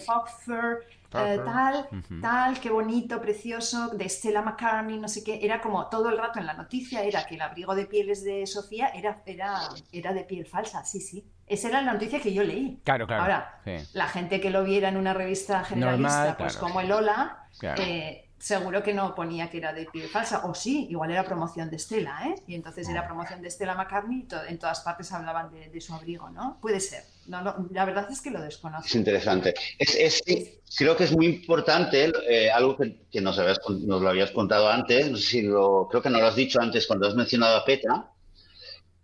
fog, fur, eh, tal, tal, qué bonito, precioso, de Stella McCartney, no sé qué, era como todo el rato en la noticia, era que el abrigo de pieles de Sofía era, era, era de piel falsa, sí, sí. Esa era la noticia que yo leí. Claro, claro. Ahora, la gente que lo viera en una revista generalista, pues como el Hola, eh, seguro que no ponía que era de piel falsa. O sí, igual era promoción de Estela, ¿eh? Y entonces era promoción de Estela McCartney y en todas partes hablaban de, su abrigo, ¿no? Puede ser. No, la verdad es que lo desconozco. Es interesante. Es, creo que es muy importante, eh, algo que, nos, nos, lo habías contado antes, no sé si lo, creo que no lo has dicho antes cuando has mencionado a Petra,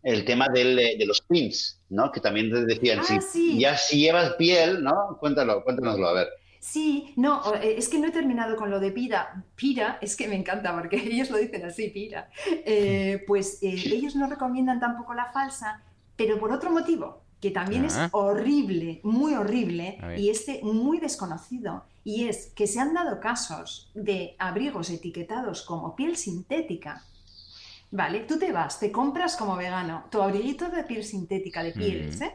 el tema del, de los pins, ¿no? Que también decían, ah, si, ya si llevas piel, ¿no? Cuéntalo, cuéntanoslo, a ver. Sí, no, eh, es que no he terminado con lo de pira. Pira, es que me encanta porque ellos lo dicen así, pira. Eh, pues eh, ellos no recomiendan tampoco la falsa, pero por otro motivo, que también es ah. horrible, muy horrible, y este muy desconocido, y es que se han dado casos de abrigos etiquetados como piel sintética ¿vale? Tú te vas, te compras como vegano tu abriguito de piel sintética, de pieles, ¿eh?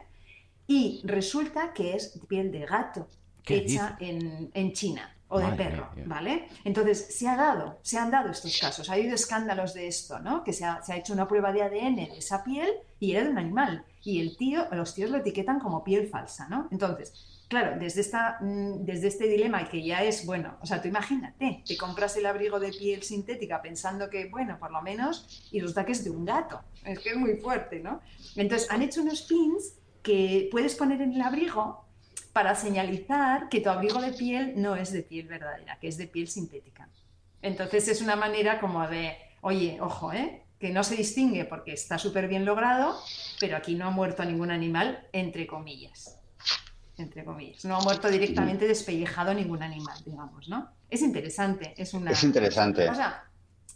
Y resulta que es piel de gato, hecha en, China o de perro, ¿vale? Entonces, se ha dado, se han dado estos casos, ha habido escándalos de esto, ¿no? Que se ha, se ha, hecho una prueba de ADN de esa piel y era de un animal. Y el tío, los tíos lo etiquetan como piel falsa, ¿no? Entonces, claro, desde, esta, mm, desde este dilema que ya es, bueno, o sea, tú imagínate, te compras el abrigo de piel sintética pensando que, bueno, por lo menos, y los que es de un gato. Es que es muy fuerte, ¿no? Entonces, han hecho unos pins que puedes poner en el abrigo para señalizar que tu abrigo de piel no es de piel verdadera, que es de piel sintética. Entonces, es una manera como de, oye, ojo, ¿eh? que no se distingue porque está súper bien logrado, pero aquí no ha muerto ningún animal, entre comillas entre comillas. No ha muerto directamente despellejado ningún animal, digamos, ¿no? Es interesante, es una... Es interesante. O sea,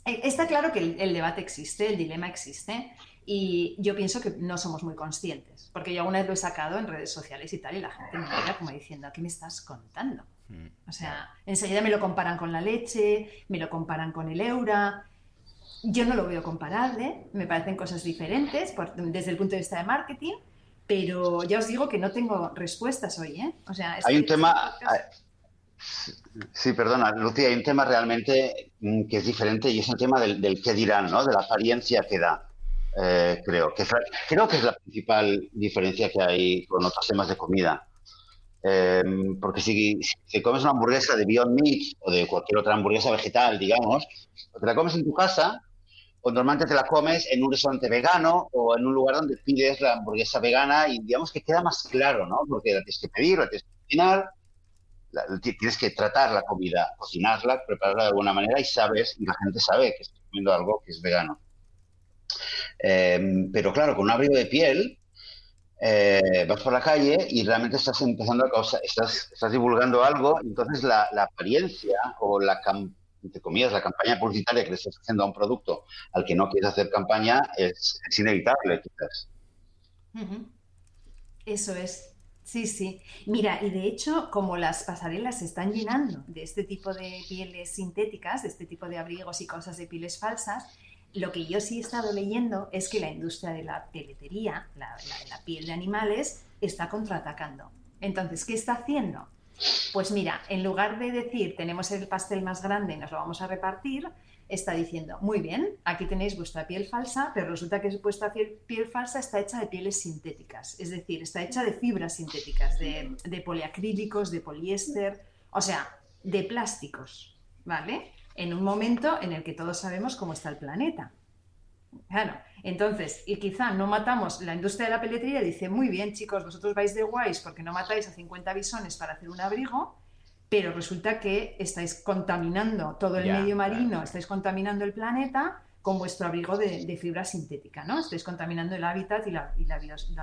eh, está claro que el, debate existe, el dilema existe, y yo pienso que no somos muy conscientes, porque yo alguna vez lo he sacado en redes sociales y tal, y la gente me mira como diciendo, ¿qué me estás contando? Mm. O sea, enseguida me lo comparan con la leche, me lo comparan con el eura. Yo no lo veo comparable, me parecen cosas diferentes desde el punto de vista de marketing, pero ya os digo que no tengo respuestas hoy, ¿eh? O sea, hay un tema... Sí, perdona, Lucía, hay un tema realmente mm, que es diferente y es el tema del, del qué dirán, ¿no? De la apariencia que da. Eh, creo, que, creo que es la principal diferencia que hay con otros temas de comida. Em, porque si, si, comes una hamburguesa de Beyond Meat o de cualquier otra hamburguesa vegetal, digamos, o te la comes en tu casa, o normalmente te la comes en un restaurante vegano o en un lugar donde pides la hamburguesa vegana y digamos que queda más claro, ¿no? Porque la tienes que pedir, la tienes que cocinar, tienes que tratar la comida, cocinarla, prepararla de alguna manera y sabes, y la gente sabe que estás comiendo algo que es vegano. Em, pero claro, con un abrigo de piel, eh, vas por la calle y realmente estás empezando a causar, estás, estás divulgando algo, entonces la, apariencia o la, entre comillas, la campaña publicitaria que le estás haciendo a un producto al que no quieres hacer campaña es, inevitable, quizás. Eso es. Sí, sí. Mira, y de hecho, como las pasarelas se están llenando de este tipo de pieles sintéticas, de este tipo de abrigos y cosas de pieles falsas, lo que yo sí he estado leyendo es que la industria de la peletería, la, la piel de animales, está contraatacando. Entonces, ¿qué está haciendo? Pues mira, en lugar de decir tenemos el pastel más grande y nos lo vamos a repartir, está diciendo, muy bien, aquí tenéis vuestra piel falsa, pero resulta que vuestra piel, falsa está hecha de pieles sintéticas, es decir, está hecha de fibras sintéticas, de poliacrílicos, de poliéster, o sea, de plásticos, ¿vale? En un momento en el que todos sabemos cómo está el planeta. Claro, entonces, y quizá no matamos, la industria de la peletería dice, muy bien chicos, vosotros vais de guays porque no matáis a 50 bisones para hacer un abrigo, pero resulta que estáis contaminando todo el medio marino, estáis contaminando el planeta con vuestro abrigo de, fibra sintética, ¿no? Estáis contaminando el hábitat y la,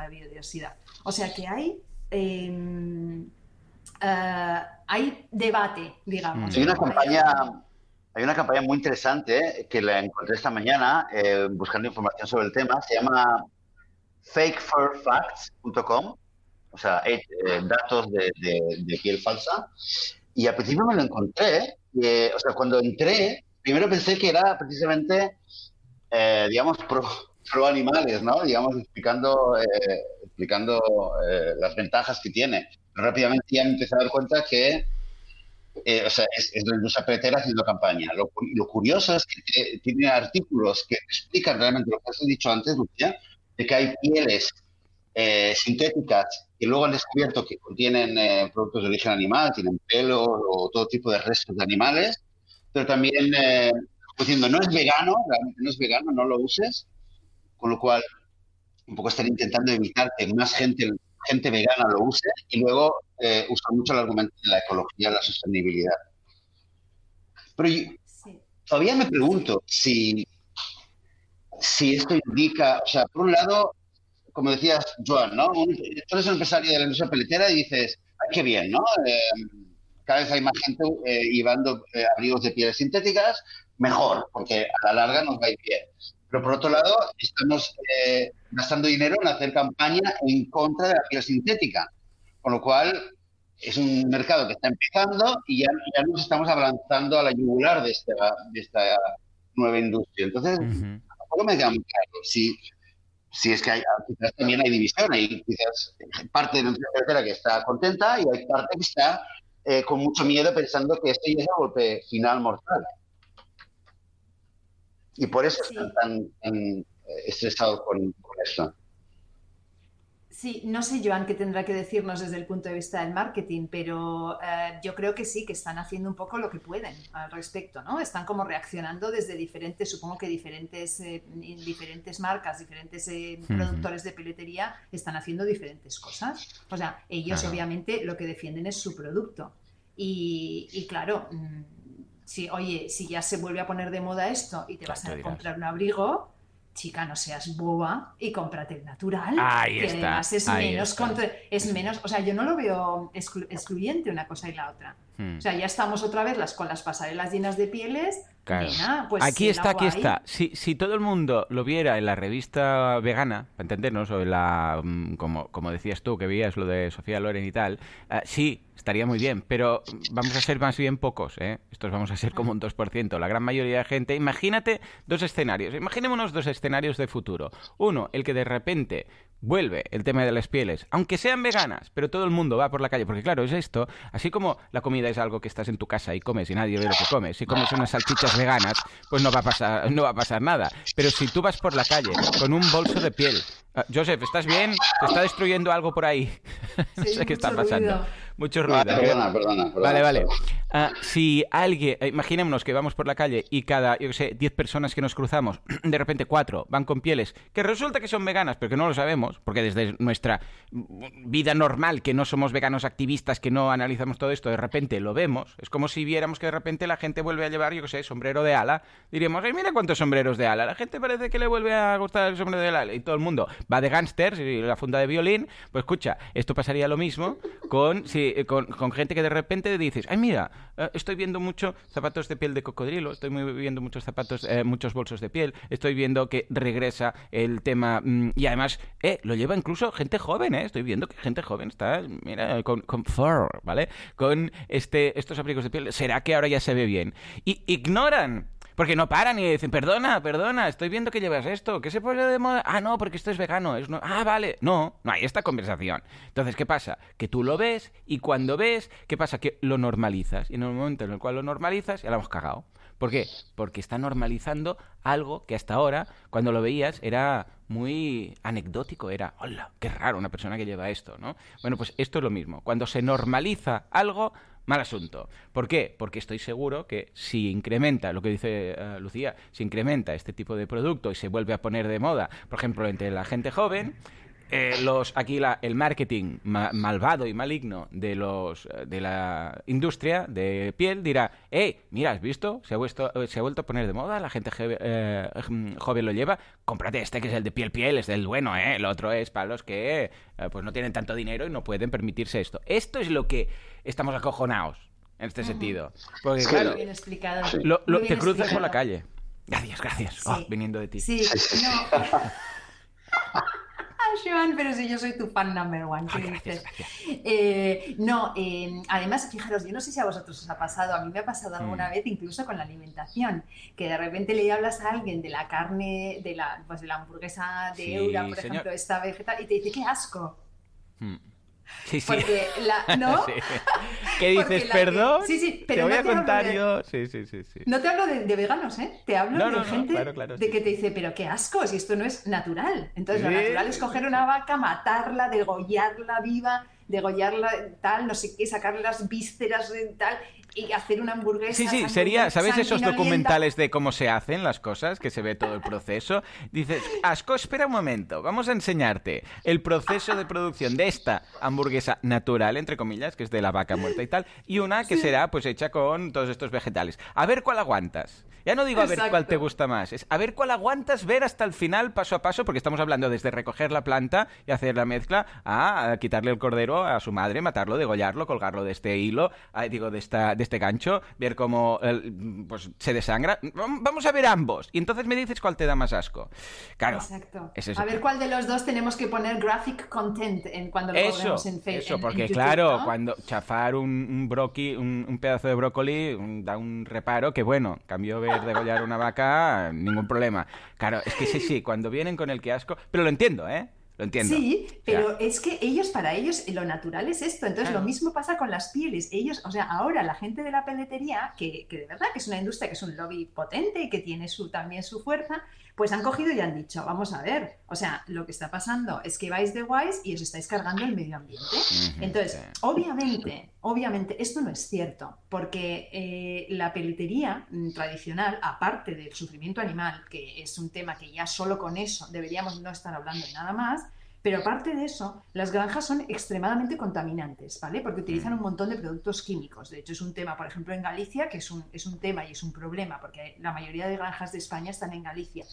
biodiversidad. O sea que hay, em, eh, hay debate, digamos. Hay una campaña... Hay una campaña muy interesante que la encontré esta mañana eh, buscando información sobre el tema. Se llama fakefurfacts.com, o sea, eh, datos de, piel falsa. Y al principio me lo encontré, o sea, cuando entré, primero pensé que era precisamente, eh, digamos, pro, pro, animales, ¿no? Digamos, explicando, explicando las ventajas que tiene. Pero rápidamente ya me empecé a dar cuenta que eh, o sea, es, es, la industria peletera haciendo campaña. Lo, curioso es que tiene artículos que explican realmente lo que has dicho antes, Lucía, de que hay pieles eh, sintéticas que luego han descubierto que contienen eh, productos de origen animal, tienen pelo o todo tipo de restos de animales, pero también diciendo no es vegano, realmente no es vegano, no lo uses, con lo cual un poco están intentando evitar que más gente gente vegana lo use y luego eh, usa mucho el argumento de la ecología, la sostenibilidad. Pero todavía me pregunto si, si esto indica, o sea, por un lado, como decías, Joan, ¿no? tú eres un empresario de la industria peletera y dices, ay, qué bien, ¿no? Eh, cada vez hay más gente eh, llevando eh, abrigos de pieles sintéticas, mejor, porque a la larga nos va a ir bien. Pero por otro lado, estamos eh, gastando dinero en hacer campaña en contra de la piel sintética. Con lo cual, es un mercado que está empezando y ya, ya nos estamos avanzando a la yugular de esta, de esta nueva industria. Entonces, tampoco me queda muy claro si, si es que hay, quizás también hay división. Hay quizás parte de nuestra cartera que está contenta y hay parte que está eh, con mucho miedo pensando que este ya es el golpe final mortal. Y por eso están tan, eh, estresados con, esto. Sí, no sé, Joan, qué tendrá que decirnos desde el punto de vista del marketing, pero eh, yo creo que sí, que están haciendo un poco lo que pueden al respecto, ¿no? Están como reaccionando desde diferentes, supongo que diferentes, eh, diferentes marcas, diferentes productores de peletería están haciendo diferentes cosas. O sea, ellos obviamente lo que defienden es su producto. Y, y claro, mm, si, oye, si ya se vuelve a poner de moda esto y te vas a comprar un abrigo, chica, no seas boba y cómprate el natural. Ahí que además es menos, es menos, o sea, yo no lo veo excluyente una cosa y la otra. Hmm. O sea, ya estamos otra vez las, con las pasarelas llenas de pieles. Pues aquí está, aquí está. Si, si, todo el mundo lo viera en la revista vegana, para entendernos, o en la, mm, como, como decías tú, que veías lo de Sofía Loren y tal, uh, sí, estaría muy bien, pero vamos a ser más bien pocos, ¿eh? Estos vamos a ser como un 2%. La gran mayoría de gente, imagínate dos escenarios, imaginémonos dos escenarios de futuro. Uno, el que de repente vuelve el tema de las pieles, aunque sean veganas, pero todo el mundo va por la calle, porque claro, es esto, así como la comida es algo que estás en tu casa y comes y nadie ve lo que comes, si comes unas salchichas veganas, pues no va a pasar, no va a pasar nada. Pero si tú vas por la calle con un bolso de piel, ah, Joseph, ¿estás bien? ¿Te está destruyendo algo por ahí? no sé qué está pasando. Mucho ruido. perdona, perdona, Vale, vale. ah, si alguien, eh, imaginémonos que vamos por la calle y cada, yo qué sé, 10 personas que nos cruzamos, de repente cuatro van con pieles que resulta que son veganas, pero que no lo sabemos, porque desde nuestra vida normal, que no somos veganos activistas, que no analizamos todo esto, de repente lo vemos. Es como si viéramos que de repente la gente vuelve a llevar, yo qué sé, sombrero de ala. Diríamos, ay, mira cuántos sombreros de ala. La gente parece que le vuelve a gustar el sombrero de ala. Y todo el mundo va de gángsters y la funda de violín. Pues escucha, esto pasaría lo mismo con, si, con, con gente que de repente dices, ay, mira, eh, estoy viendo mucho zapatos de piel de cocodrilo, estoy viendo muchos zapatos, eh, muchos bolsos de piel, estoy viendo que regresa el tema mm, y además, eh, lo lleva incluso gente joven, eh, estoy viendo que gente joven está, mira, con, con fur, ¿vale? Con este, estos abrigos de piel, ¿será que ahora ya se ve bien? Y ignoran porque no paran y dicen, perdona, perdona, estoy viendo que llevas esto, ¿qué se pone de moda? Ah, no, porque esto es vegano. Es Ah, vale. No, no hay esta conversación. Entonces, ¿qué pasa? Que tú lo ves y cuando ves, ¿qué pasa? Que lo normalizas. Y en el momento en el cual lo normalizas, ya lo hemos cagado. ¿Por qué? Porque está normalizando algo que hasta ahora, cuando lo veías, era muy anecdótico, era, hola, qué raro una persona que lleva esto, ¿no? Bueno, pues esto es lo mismo. Cuando se normaliza algo, mal asunto. ¿Por qué? Porque estoy seguro que si incrementa, lo que dice eh, Lucía, si incrementa este tipo de producto y se vuelve a poner de moda, por ejemplo, entre la gente joven, eh, los aquí la, el marketing malvado y maligno de los de la industria de piel dirá, hey, mira, ¿has visto? Se ha, vuelto, se ha vuelto a poner de moda, la gente eh, joven lo lleva, cómprate este que es el de piel piel, es del bueno, ¿eh? El otro es para los que pues no tienen tanto dinero y no pueden permitirse esto. Esto es lo que estamos acojonados en este sentido. Porque, claro, lo, te cruzas por la calle. Gracias, gracias. Oh, viniendo de ti. Sí, no. Joan, pero si yo soy tu fan number one. Eh, no, eh, además, fijaros, yo no sé si a vosotros os ha pasado, a mí me ha pasado alguna mm. vez incluso con la alimentación, que de repente le hablas a alguien de la carne, de la, pues de la hamburguesa de Eura, por ejemplo, esta vegetal, y te dice, qué asco. Mm. Sí, sí. Porque la, ¿no? ¿Qué dices? ¿Perdón? Sí, sí, pero te voy a contar yo. Sí, sí, sí, sí. No te hablo de, veganos, ¿eh? Te hablo de gente de que te dice, pero qué asco, si esto no es natural. Entonces, lo natural es coger una vaca, matarla, degollarla viva, degollarla tal, no sé qué, sacarle las vísceras tal, y hacer una hamburguesa. Sí, sí, sería, ¿sabes esos documentales de cómo se hacen las cosas, que se ve todo el proceso? Dices, Asco, espera un momento, vamos a enseñarte el proceso de producción de esta hamburguesa natural, entre comillas, que es de la vaca muerta y tal, y una que será pues hecha con todos estos vegetales. A ver cuál aguantas. Ya no digo a ver cuál te gusta más, es a ver cuál aguantas ver hasta el final, paso a paso, porque estamos hablando desde recoger la planta y hacer la mezcla a quitarle el cordero a su madre, matarlo, degollarlo, colgarlo de este hilo, digo, de esta de este gancho, ver cómo pues, se desangra. Vamos a ver ambos. Y entonces me dices cuál te da más asco. Claro. Exacto. a ver cuál de los dos tenemos que poner graphic content en cuando lo eso, en Facebook. Eso, porque claro, cuando chafar un, un, un, pedazo de brócoli da un reparo que bueno, cambio ver degollar una vaca, ningún problema. Claro, es que sí, sí, cuando vienen con el que asco, pero lo entiendo, ¿eh? Entiendo. Sí, pero es que ellos, para ellos, lo natural es esto. Entonces, lo mismo pasa con las pieles. Ellos, o sea, ahora la gente de la peletería, que, que, de verdad que es una industria que es un lobby potente y que tiene su, también su fuerza, pues han cogido y han dicho, vamos a ver, o sea, lo que está pasando es que vais de guays y os estáis cargando el medio ambiente. Entonces, obviamente, obviamente, esto no es cierto, porque eh, la peletería mm, tradicional, aparte del sufrimiento animal, que es un tema que ya solo con eso deberíamos no estar hablando de nada más, pero aparte de eso, las granjas son extremadamente contaminantes, ¿vale? Porque utilizan un montón de productos químicos. De hecho, es un tema, por ejemplo, en Galicia, que es un, es un tema y es un problema, porque la mayoría de granjas de España están en Galicia.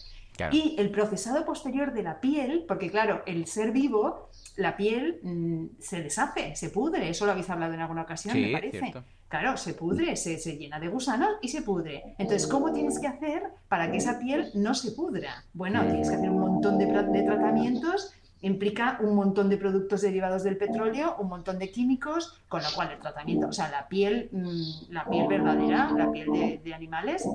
Y el procesado posterior de la piel, porque claro, el ser vivo, la piel mm, se deshace, se pudre, eso lo habéis hablado en alguna ocasión, me parece. Claro, se pudre, se, se, llena de gusanos y se pudre. Entonces, ¿cómo tienes que hacer para que esa piel no se pudra? Bueno, tienes que hacer un montón de, de tratamientos implica un montón de productos derivados del petróleo, un montón de químicos, con lo cual el tratamiento, o sea, la piel, mm, la piel verdadera, la piel de, animales,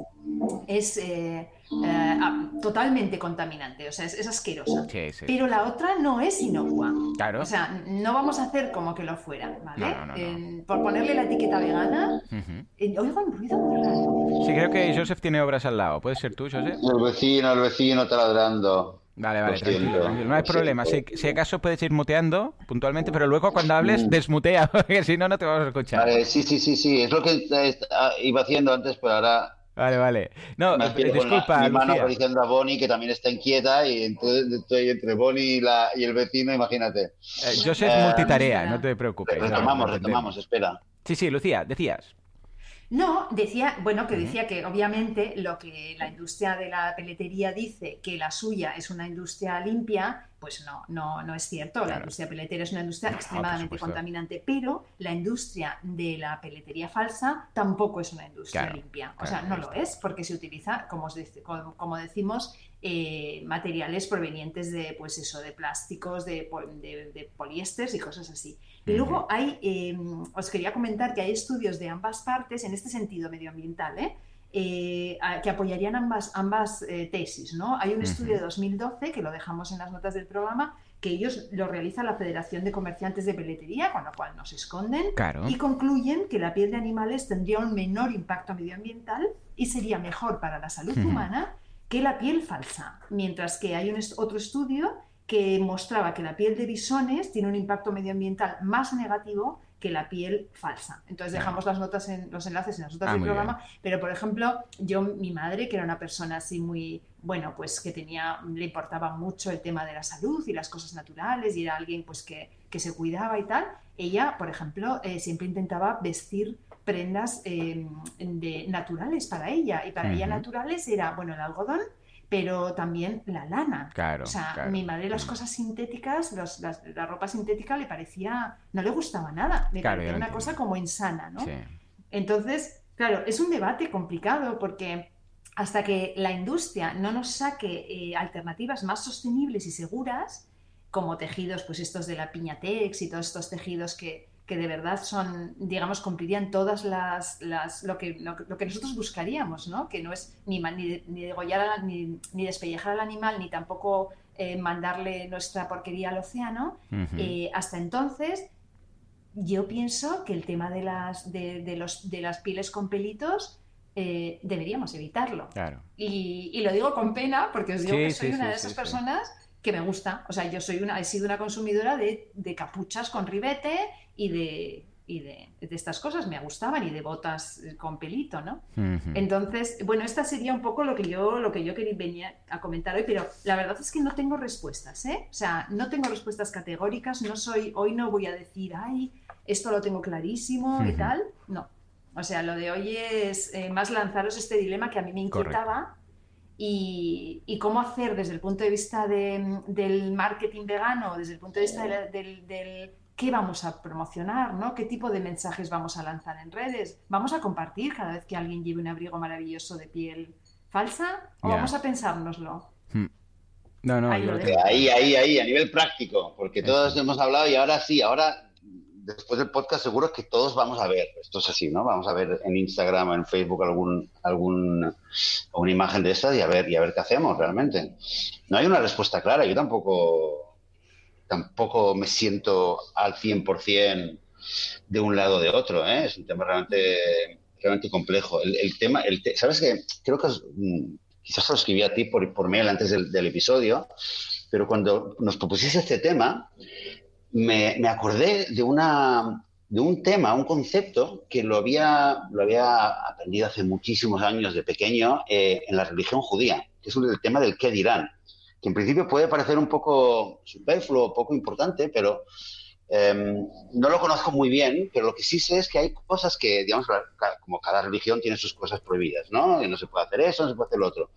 es eh, eh, totalmente contaminante, o sea, es, asquerosa. Pero la otra no es inocua. Claro. O sea, no vamos a hacer como que lo fuera, ¿vale? por ponerle la etiqueta vegana, oigo un ruido muy raro. Sí, creo que Joseph tiene obras al lado. ¿Puede ser tú, Joseph? El vecino, el vecino taladrando. Vale, vale, tranquilo, No hay problema. Si, si, acaso puedes ir muteando puntualmente, pero luego cuando hables, mm. desmutea, porque si no, no te vamos a escuchar. Vale, sí, sí, sí, sí. Es lo que iba haciendo antes, pero ahora Vale, vale. No, disculpa. mi mano diciendo a Bonnie, que también está inquieta, y entonces estoy entre Bonnie y, la, y el vecino, imagínate. Eh, yo sé eh, multitarea, no te preocupes. Retomamos, retomamos, espera. Sí, sí, Lucía, decías. No, decía, bueno, que decía que obviamente lo que la industria de la peletería dice que la suya es una industria limpia, pues no, no, no es cierto. La industria peletera es una industria extremadamente contaminante, pero la industria de la peletería falsa tampoco es una industria limpia. O sea, no lo es, porque se utiliza, como, como decimos, eh, materiales provenientes de, pues eso, de plásticos, de, de, poliésteres y cosas así. Y luego hay, em, os quería comentar que hay estudios de ambas partes en este sentido medioambiental, ¿eh? Eh, que apoyarían ambas, ambas tesis. ¿no? Hay un estudio de 2012, que lo dejamos en las notas del programa, que ellos lo realiza la Federación de Comerciantes de Peletería, con lo cual no se esconden, y concluyen que la piel de animales tendría un menor impacto medioambiental y sería mejor para la salud humana que la piel falsa, mientras que hay un otro estudio que mostraba que la piel de bisones tiene un impacto medioambiental más negativo que la piel falsa. Entonces dejamos las notas en los enlaces en las notas ah, del programa, pero por ejemplo, yo mi madre que era una persona así muy bueno, pues que tenía le importaba mucho el tema de la salud y las cosas naturales y era alguien pues que, que se cuidaba y tal, ella, por ejemplo, eh, siempre intentaba vestir prendas em, de, naturales para ella. Y para ella naturales era, bueno, el algodón, pero también la lana. Claro, o sea, mi madre las cosas sintéticas, la ropa sintética le parecía, no le gustaba nada, me parecía una cosa como insana, ¿no? Entonces, claro, es un debate complicado porque hasta que la industria no nos saque eh, alternativas más sostenibles y seguras, como tejidos, pues estos de la piñatex y todos estos tejidos que, que de verdad son, digamos, cumplirían todas las, las lo, que, lo, que nosotros buscaríamos, ¿no? Que no es ni, ni, ni degollar, ni, ni despellejar al animal, ni tampoco eh, mandarle nuestra porquería al océano. Eh, hasta entonces, yo pienso que el tema de las, de, de los, de las pieles con pelitos eh, deberíamos evitarlo. Y, y, lo digo con pena porque os digo que soy una de esas personas que me gusta. O sea, yo soy una, he sido una consumidora de, de capuchas con ribete y de y de, estas cosas me gustaban y de botas con pelito, ¿no? Entonces, bueno, esta sería un poco lo que yo lo que yo quería venir a comentar hoy, pero la verdad es que no tengo respuestas, ¿eh? O sea, no tengo respuestas categóricas, no soy hoy no voy a decir, "Ay, esto lo tengo clarísimo" y tal. No. O sea, lo de hoy es eh, más lanzaros este dilema que a mí me inquietaba. Y, y, cómo hacer desde el punto de vista de, del marketing vegano, desde el punto de vista del, del qué vamos a promocionar, ¿no? ¿Qué tipo de mensajes vamos a lanzar en redes? ¿Vamos a compartir cada vez que alguien lleve un abrigo maravilloso de piel falsa? ¿O vamos a pensárnoslo? Hmm. No, no, ahí, ahí, ahí, ahí, a nivel práctico, porque todos hemos hablado y ahora sí, ahora después del podcast seguro que todos vamos a ver, esto es así, ¿no? Vamos a ver en Instagram o en Facebook algún, algún, alguna imagen de estas y a ver, y a ver qué hacemos realmente. No hay una respuesta clara, yo tampoco tampoco me siento al 100% de un lado o de otro. ¿eh? Es un tema realmente, realmente complejo. El, tema, el ¿sabes qué? Creo que mm, quizás lo escribí a ti por, por mail antes del, episodio, pero cuando nos propusiste este tema, me, me, acordé de, una, de un tema, un concepto que lo había, lo había aprendido hace muchísimos años de pequeño eh, en la religión judía, que es el tema del qué dirán que en principio puede parecer un poco superfluo, poco importante, pero em, no lo conozco muy bien, pero lo que sí sé es que hay cosas que, digamos, como cada religión tiene sus cosas prohibidas, ¿no? Y no se puede hacer eso, no se puede hacer lo otro.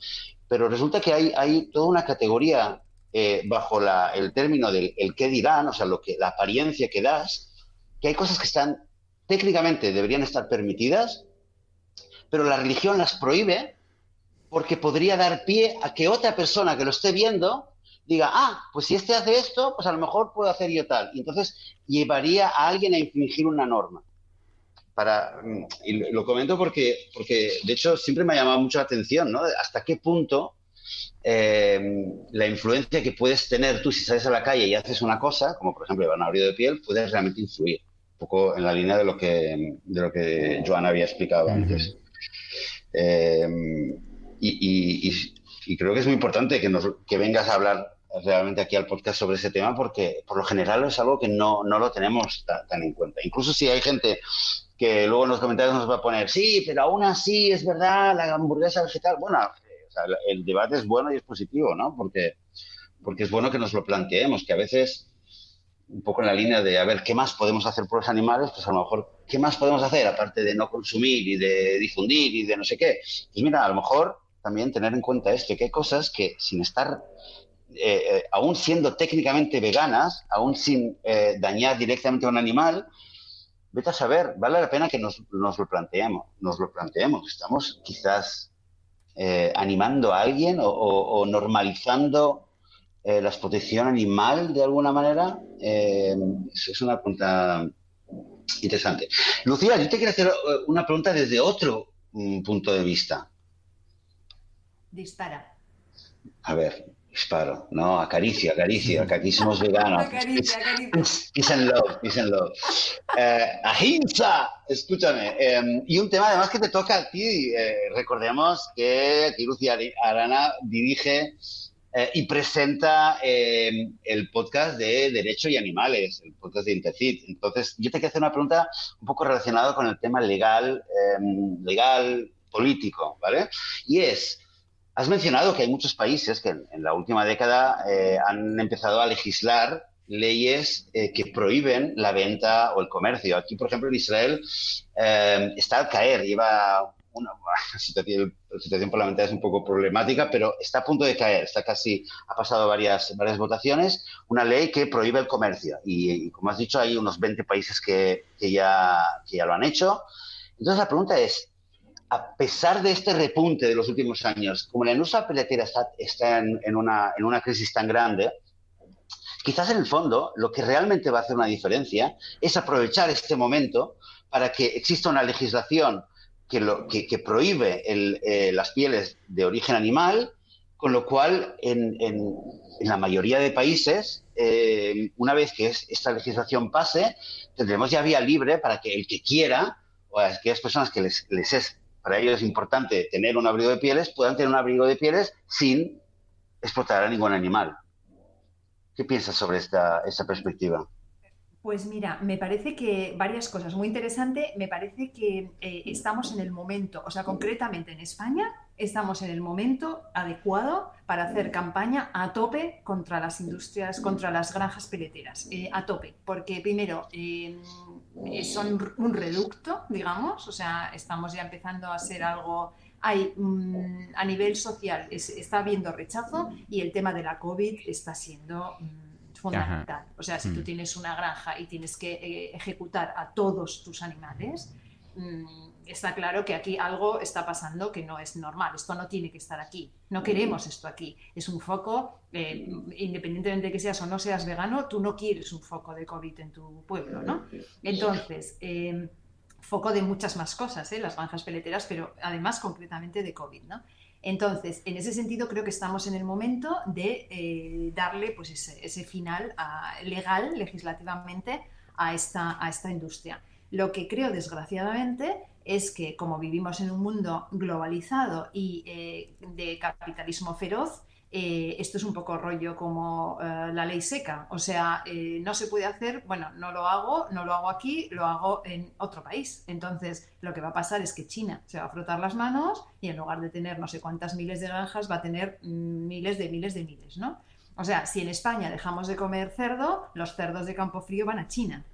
Pero resulta que hay, hay toda una categoría eh, bajo el término del el qué dirán, o sea, lo que, la apariencia que das, que hay cosas que están, técnicamente deberían estar permitidas, pero la religión las prohíbe porque podría dar pie a que otra persona que lo esté viendo diga, ah, pues si este hace esto, pues a lo mejor puedo hacer yo tal. Y entonces llevaría a alguien a infringir una norma. Para, y lo comento porque, porque, de hecho, siempre me ha llamado mucho la atención, ¿no? Hasta qué punto eh, la influencia que puedes tener tú si sales a la calle y haces una cosa, como por ejemplo un abrigo de piel, puede realmente influir. Un poco en la línea de lo que, de lo que Joan había explicado antes. Eh, y, y creo que es muy importante que, nos, que vengas a hablar realmente aquí al podcast sobre ese tema porque por lo general es algo que no, no lo tenemos tan en cuenta. Incluso si hay gente que luego en los comentarios nos va a poner, sí, pero aún así es verdad, la hamburguesa vegetal. Bueno, el debate es bueno y es positivo, ¿no? Porque, porque es bueno que nos lo planteemos, que a veces, un poco en la línea de, a ver, ¿qué más podemos hacer por los animales? Pues a lo mejor, ¿qué más podemos hacer aparte de no consumir y de difundir y de no sé qué? Pues mira, a lo mejor también tener en cuenta esto, que hay cosas que sin estar eh, eh, aún siendo técnicamente veganas, aún sin eh, dañar directamente a un animal, vete a saber, vale la pena que nos, lo planteemos, nos lo planteemos. Estamos quizás animando a alguien o, normalizando eh, la explotación animal de alguna manera. Es una pregunta interesante. Lucía, yo te quiero hacer una pregunta desde otro mm, punto de vista. Dispara. A ver, Disparo. No, acaricia, acaricia, que aquí somos veganos. acaricia, acaricia. Peace and love, peace and love. Eh, ahimsa, escúchame. Em, y un tema además que te toca a ti. Eh, recordemos que aquí Lucía Arana dirige eh, y presenta em, el podcast de Derecho y Animales, el podcast de Intercit. Entonces, yo te quiero hacer una pregunta un poco relacionada con el tema legal, em, legal, político, ¿vale? Y es, Has mencionado que hay muchos países que en, la última década eh, han empezado a legislar leyes eh, que prohíben la venta o el comercio. Aquí, por ejemplo, en Israel eh, está al caer, lleva una, situación, la situación parlamentaria es un poco problemática, pero está a punto de caer, está casi, ha pasado varias, varias votaciones, una ley que prohíbe el comercio. Y, como has dicho, hay unos 20 países que, que, ya, que ya lo han hecho. Entonces la pregunta es, a pesar de este repunte de los últimos años, como la industria peletera está, en, una, una, crisis tan grande, quizás en el fondo lo que realmente va a hacer una diferencia es aprovechar este momento para que exista una legislación que, prohíbe eh, las pieles de origen animal, con lo cual en, en, la mayoría de países, eh, una vez que esta legislación pase, tendremos ya vía libre para que el que quiera o aquellas personas que les, les es para ellos es importante tener un abrigo de pieles, puedan tener un abrigo de pieles sin explotar a ningún animal. ¿Qué piensas sobre esta, esta perspectiva? Pues mira, me parece que varias cosas. Muy interesante, me parece que eh, estamos en el momento, o sea, concretamente en España, estamos en el momento adecuado para hacer campaña a tope contra las industrias, contra las granjas peleteras, eh, a tope, porque primero eh, son un reducto, digamos, o sea, estamos ya empezando a ser algo hay mm, a nivel social está habiendo rechazo y el tema de la COVID está siendo mm, fundamental. O sea, si tú mm. tienes una granja y tienes que eh, ejecutar a todos tus animales, mm, está claro que aquí algo está pasando que no es normal. Esto no tiene que estar aquí. No queremos esto aquí. Es un foco, eh, independientemente de que seas o no seas vegano, tú no quieres un foco de COVID en tu pueblo, ¿no? Entonces, em, foco de muchas más cosas, ¿eh? las granjas peleteras, pero además concretamente de COVID, ¿no? Entonces, en ese sentido, creo que estamos en el momento de eh, darle pues, ese, final legal, legislativamente, a esta, a esta industria. Lo que creo, desgraciadamente, es que como vivimos en un mundo globalizado y eh, de capitalismo feroz, eh, esto es un poco rollo como eh, la ley seca, o sea, eh, no se puede hacer, bueno, no lo hago, no lo hago aquí, lo hago en otro país. Entonces, lo que va a pasar es que China se va a frotar las manos y en lugar de tener no sé cuántas miles de granjas, va a tener miles de miles de miles, ¿no? O sea, si en España dejamos de comer cerdo, los cerdos de campo frío van a China.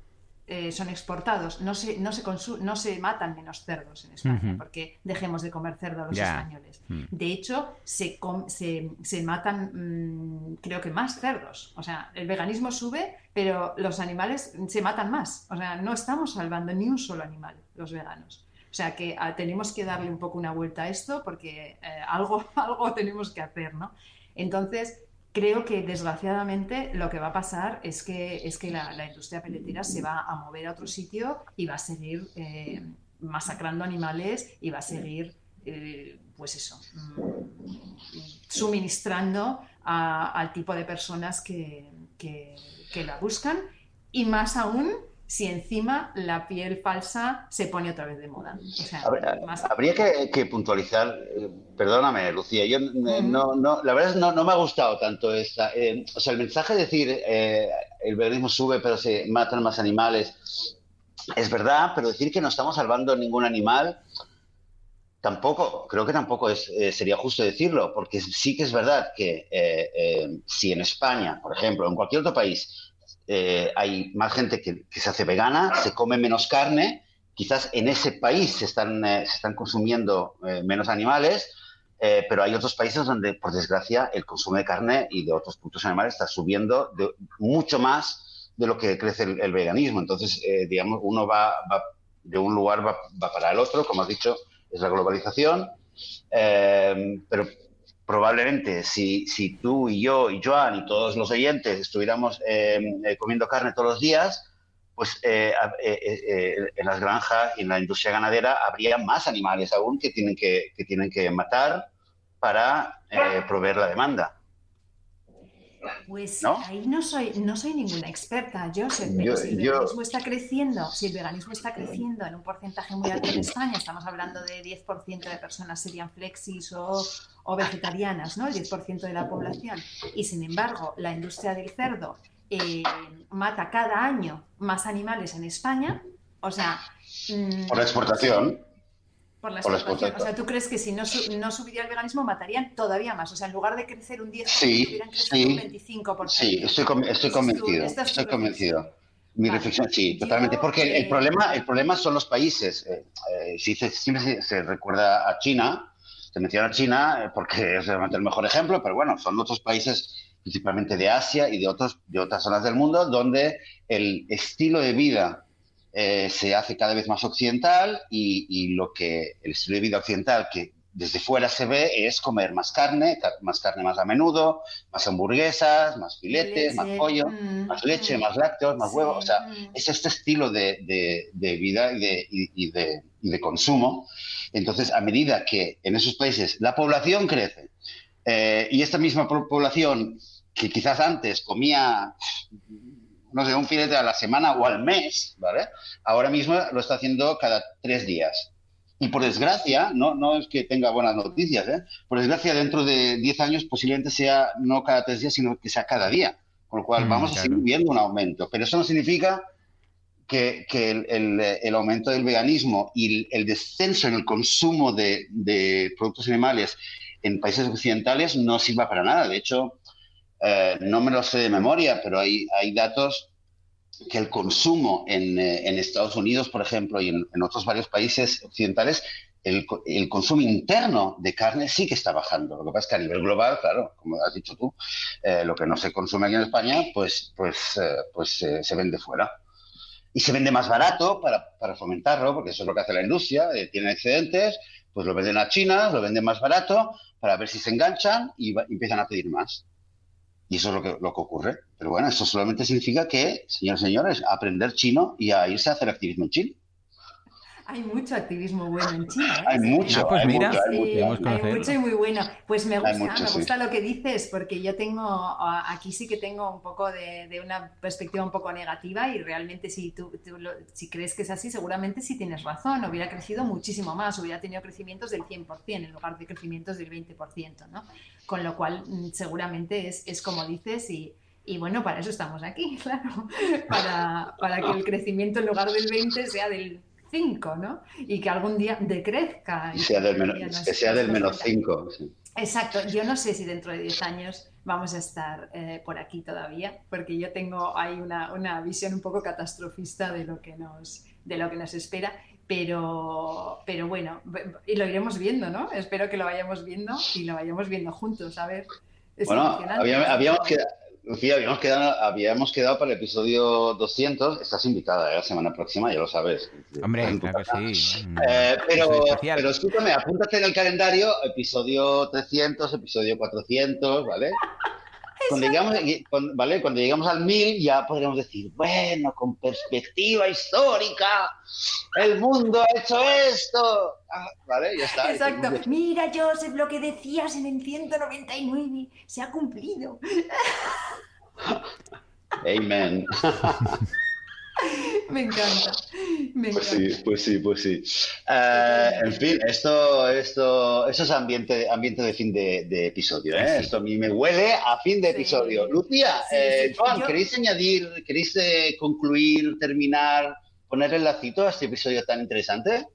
Eh, son exportados. No se, no, se no se matan menos cerdos en España porque dejemos de comer cerdo los españoles. Mm. De hecho, se, se, matan, mm, creo que más cerdos. O sea, el veganismo sube, pero los animales se matan más. O sea, no estamos salvando ni un solo animal los veganos. O sea que ah, tenemos que darle un poco una vuelta a esto porque eh, algo, algo tenemos que hacer, ¿no? Entonces, creo que desgraciadamente lo que va a pasar es que, es que la, industria peletera se va a mover a otro sitio y va a seguir eh, masacrando animales y va a seguir, eh, pues eso, mm, suministrando al tipo de personas que, que, la buscan. Y más aún si encima la piel falsa se pone otra vez de moda. habría, que, puntualizar, eh, perdóname, Lucía, yo no, no, la verdad es no, no me ha gustado tanto esta. Eh, o sea, el mensaje de decir eh, el veganismo sube, pero se matan más animales, es verdad, pero decir que no estamos salvando ningún animal. Tampoco, creo que tampoco es, sería justo decirlo, porque sí que es verdad que si en España, por ejemplo, en cualquier otro país, eh, hay más gente que, se hace vegana, se come menos carne, quizás en ese país se están, eh, se están consumiendo eh, menos animales, pero hay otros países donde, por desgracia, el consumo de carne y de otros productos animales está subiendo mucho más de lo que crece el, veganismo. Entonces, digamos, uno va, de un lugar va, va, para el otro, como has dicho, es la globalización. pero probablemente si, tú y yo y Joan y todos los oyentes estuviéramos em, eh, comiendo carne todos los días, pues eh, eh, en las granjas y en la industria ganadera habría más animales aún que tienen que, que tienen que matar para proveer la demanda. Pues ahí no soy, no soy ninguna experta, yo sé, pero si el veganismo está creciendo, si el veganismo está creciendo en un porcentaje muy alto en España, estamos hablando de 10% de personas serían flexis o, o vegetarianas, ¿no? El 10% de la población. Y sin embargo, la industria del cerdo eh, mata cada año más animales en España. O sea. Mm, por exportación. Por la exportación. O sea, ¿tú crees que si no, no, subiría el veganismo matarían todavía más? O sea, en lugar de crecer un 10%, sí, hubieran crecido un 25%. Sí, estoy, estoy convencido. estoy convencido. Mi reflexión, sí, totalmente. Porque el, problema, el problema son los países. Eh, eh, si siempre se, recuerda a China, se menciona China eh, porque es el mejor ejemplo, pero bueno, son otros países principalmente de Asia y de, otros, de otras zonas del mundo donde el estilo de vida eh, se hace cada vez más occidental y, y, lo que el estilo de vida occidental que desde fuera se ve es comer más carne, más carne más a menudo, más hamburguesas, más filetes, más pollo, mm, más leche, mm. más lácteos, más huevos. O sea, mm. es este estilo de, de, vida y de, y, de, de, consumo. Entonces, a medida que en esos países la población crece eh, y esta misma población que quizás antes comía no sé, un filete a la semana o al mes, ¿vale? Ahora mismo lo está haciendo cada tres días. Y por desgracia, no, no es que tenga buenas noticias, ¿eh? por desgracia dentro de 10 años posiblemente sea no cada tres días, sino que sea cada día. Con lo cual mm, vamos a seguir viendo un aumento. Pero eso no significa que, que el, el, aumento del veganismo y el, descenso en el consumo de, de, productos animales en países occidentales no sirva para nada. De hecho, eh, no me lo sé de memoria, pero hay, datos que el consumo en, eh, en, Estados Unidos, por ejemplo, y en, otros varios países occidentales, el, consumo interno de carne sí que está bajando. Lo que pasa es que a nivel global, claro, como has dicho tú, eh, lo que no se consume aquí en España, pues, pues, pues se vende fuera. Y se vende más barato para, fomentarlo, porque eso es lo que hace la industria, tienen excedentes, pues lo venden a China, lo venden más barato, para ver si se enganchan y empiezan a pedir más. Y eso es lo que, lo que ocurre. Pero bueno, eso solamente significa que, señores y señores, aprender chino y a irse a hacer activismo en China. Hay mucho activismo bueno en China. ¿eh? Hay mucho, pues hay mira, mucho, hay, mucho. hay mucho y muy bueno. Pues me gusta, mucho, me gusta sí. lo que dices, porque yo tengo, aquí sí que tengo un poco de, de una perspectiva un poco negativa y realmente si tú, tú lo, si crees que es así, seguramente sí tienes razón, hubiera crecido muchísimo más, hubiera tenido crecimientos del 100% en lugar de crecimientos del 20%, ¿no? Con lo cual, mm, seguramente es, es como dices y, y bueno, para eso estamos aquí, claro, para, para que el crecimiento en lugar del 20 sea del 5, ¿no? Y que algún día decrezca. Y sea del menos, que sea del menos 5. Sí. Exacto, yo no sé si dentro de 10 años vamos a estar eh, por aquí todavía, porque yo tengo ahí una, una, visión un poco catastrofista de lo que nos, de lo que nos espera, pero, pero bueno, y lo iremos viendo, ¿no? Espero que lo vayamos viendo y lo vayamos viendo juntos, a ver. Es bueno, habíamos, habíamos quedado Lucía, habíamos quedado, habíamos quedado para el episodio 200. Estás invitada ¿eh? la semana próxima, ya lo sabes. Hombre, claro que sí. Eh, pero, pero escúchame, apúntate en el calendario, episodio 300, episodio 400, ¿vale? Cuando llegamos, ¿vale? Cuando llegamos al 1000 ya podremos decir, bueno, con perspectiva histórica, el mundo ha hecho esto. Ah, ¿Vale? Ya está. Exacto. Mira, Joseph, lo que decías en el 199 se ha cumplido. Amen. Me encanta. pues sí, pues sí, pues sí. Eh, en fin, esto, esto, eso es ambiente, ambiente de fin de, episodio. ¿eh? Esto a mí me huele a fin de episodio. Lucía, eh, Juan, ¿queréis añadir, queréis eh, concluir, terminar, poner el lacito a este episodio tan interesante?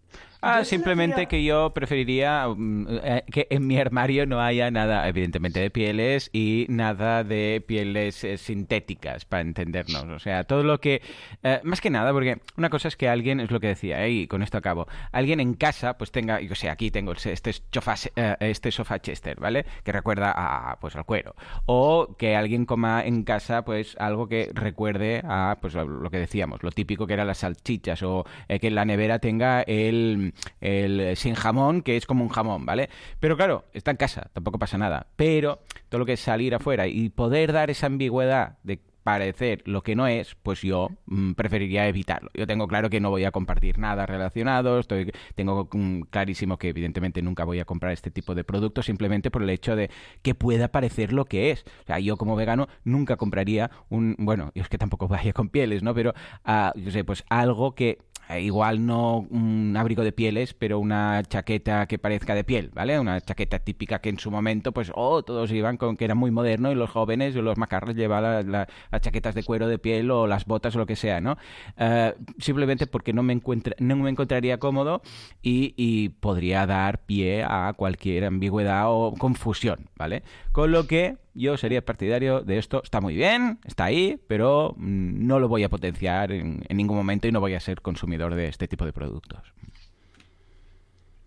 Ah, simplemente que yo preferiría mm, eh, que en mi armario no haya nada, evidentemente, de pieles y nada de pieles eh, sintéticas, para entendernos. O sea, todo lo que... Eh, más que nada, porque una cosa es que alguien, es lo que decía, y con esto acabo, alguien en casa, pues tenga, yo sé, aquí tengo este sofá, este sofá Chester, ¿vale? Que recuerda a, pues, al cuero. O que alguien coma en casa, pues, algo que recuerde a, pues, lo que decíamos, lo típico que eran las salchichas, o que la nevera tenga el el sin jamón, que es como un jamón, ¿vale? Pero claro, está en casa, tampoco pasa nada. Pero todo lo que es salir afuera y poder dar esa ambigüedad de parecer lo que no es, pues yo mm, preferiría evitarlo. Yo tengo claro que no voy a compartir nada relacionado, estoy, tengo clarísimo que evidentemente nunca voy a comprar este tipo de productos simplemente por el hecho de que pueda parecer lo que es. O sea, yo como vegano nunca compraría un, bueno, es que tampoco vaya con pieles, ¿no? Pero, uh, yo sé, pues algo que eh, igual no un abrigo de pieles, pero una chaqueta que parezca de piel, ¿vale? Una chaqueta típica que en su momento, pues, oh, todos iban con que era muy moderno y los jóvenes o los macarros llevaban las chaquetas de cuero de piel o las botas o lo que sea, ¿no? Eh, simplemente porque no me, encuentra, no me encontraría cómodo y, y podría dar pie a cualquier ambigüedad o confusión, ¿vale? Con lo que yo sería partidario de esto. Está muy bien, está ahí, pero mm, no lo voy a potenciar en, ningún momento y no voy a ser consumidor de este tipo de productos.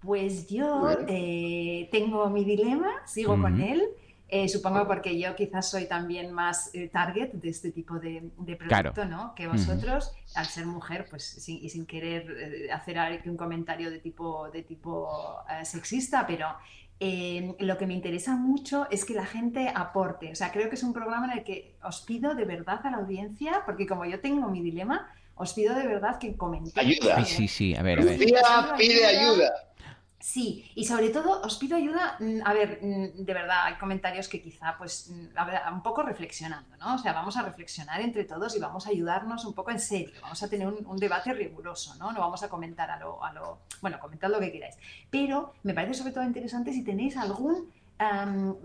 Pues yo eh, tengo mi dilema, sigo con él. Eh, supongo porque yo quizás soy también más eh, target de este tipo de, producto, ¿no? Que vosotros, al ser mujer, pues y sin querer hacer un comentario de tipo, de tipo sexista, pero Em, lo que me interesa mucho es que la gente aporte. O sea, creo que es un programa en el que os pido de verdad a la audiencia, porque como yo tengo mi dilema, os pido de verdad que comentéis. Ayuda. Sí, sí, a ver, a ver. pide ayuda. Sí, y sobre todo os pido ayuda, mm, a ver, mm, de verdad, hay comentarios que quizá, pues, mm, un poco reflexionando, ¿no? O sea, vamos a reflexionar entre todos y vamos a ayudarnos un poco en serio, vamos a tener un, debate riguroso, ¿no? No vamos a comentar a lo, a lo, bueno, comentad lo que queráis. Pero me parece sobre todo interesante si tenéis alguna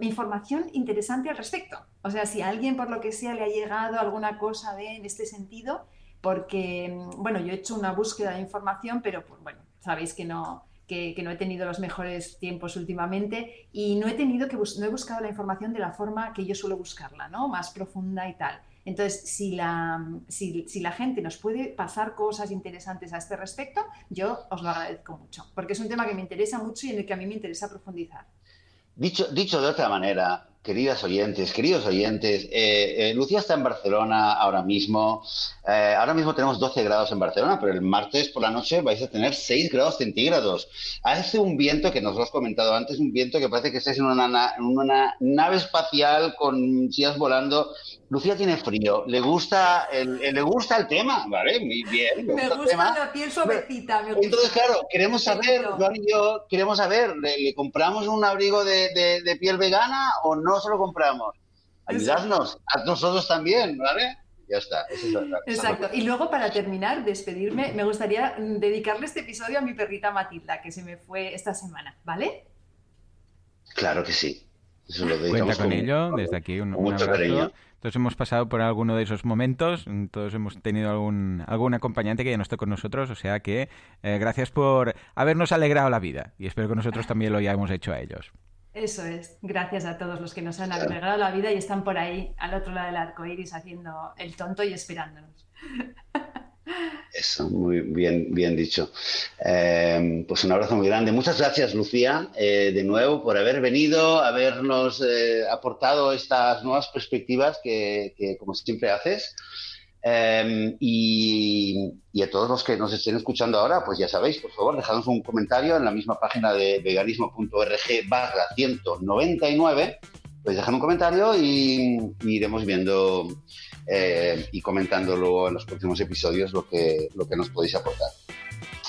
información interesante al respecto. O sea, si a alguien por lo que sea le ha llegado alguna cosa de, en este sentido, porque, bueno, yo he hecho una búsqueda de información, pero, pues, bueno, sabéis que no que, no he tenido los mejores tiempos últimamente y no he tenido que no he buscado la información de la forma que yo suelo buscarla, ¿no? Más profunda y tal. Entonces, si la, si, si la gente nos puede pasar cosas interesantes a este respecto, yo os lo agradezco mucho, porque es un tema que me interesa mucho y en el que a mí me interesa profundizar. Dicho, dicho de otra manera, queridas oyentes, queridos oyentes, eh, eh, Lucía está en Barcelona ahora mismo. Eh, ahora mismo tenemos 12 grados en Barcelona, pero el martes por la noche vais a tener 6 grados centígrados. Hace un viento que nos lo has comentado antes, un viento que parece que estáis en una, en una nave espacial con sillas volando Lucía tiene frío, le gusta el, le gusta el tema, ¿vale? Muy bien. Me gusta, la piel suavecita. Entonces, claro, queremos saber, Juan y yo queremos saber, ¿le, compramos un abrigo de, piel vegana o no se lo compramos? Ayudadnos, a nosotros también, ¿vale? Ya está. Exacto. Y luego, para terminar, despedirme, me gustaría dedicarle este episodio a mi perrita Matilda, que se me fue esta semana, ¿vale? Claro que sí. Eso lo Cuenta con, ello, desde aquí un, mucho Cariño. Todos hemos pasado por alguno de esos momentos, todos hemos tenido algún, algún acompañante que ya no está con nosotros, o sea que eh, gracias por habernos alegrado la vida y espero que nosotros también lo hayamos hecho a ellos. Eso es, gracias a todos los que nos han alegrado la vida y están por ahí al otro lado del arco iris haciendo el tonto y esperándonos. Eso, muy bien, bien dicho. Eh, pues un abrazo muy grande. Muchas gracias, Lucía, eh, de nuevo por haber venido, habernos eh, aportado estas nuevas perspectivas que, como siempre haces. Y, a todos los que nos estén escuchando ahora, pues ya sabéis, por favor, dejadnos un comentario en la misma página de veganismo.org barra 199. Pues dejad un comentario y iremos viendo eh, y comentando luego en los próximos episodios lo que, lo que nos podéis aportar.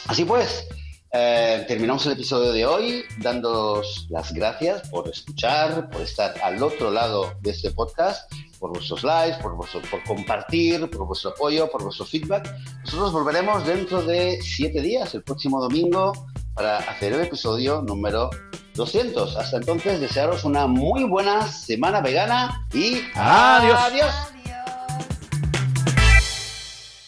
Así pues, eh, terminamos el episodio de hoy dándoos las gracias por escuchar, por estar al otro lado de este podcast por vuestros likes, por, por compartir, por vuestro apoyo, por vuestro feedback. Nosotros volveremos dentro de siete días, el próximo domingo, para hacer el episodio número 200. Hasta entonces, desearos una muy buena semana vegana y adiós. adiós.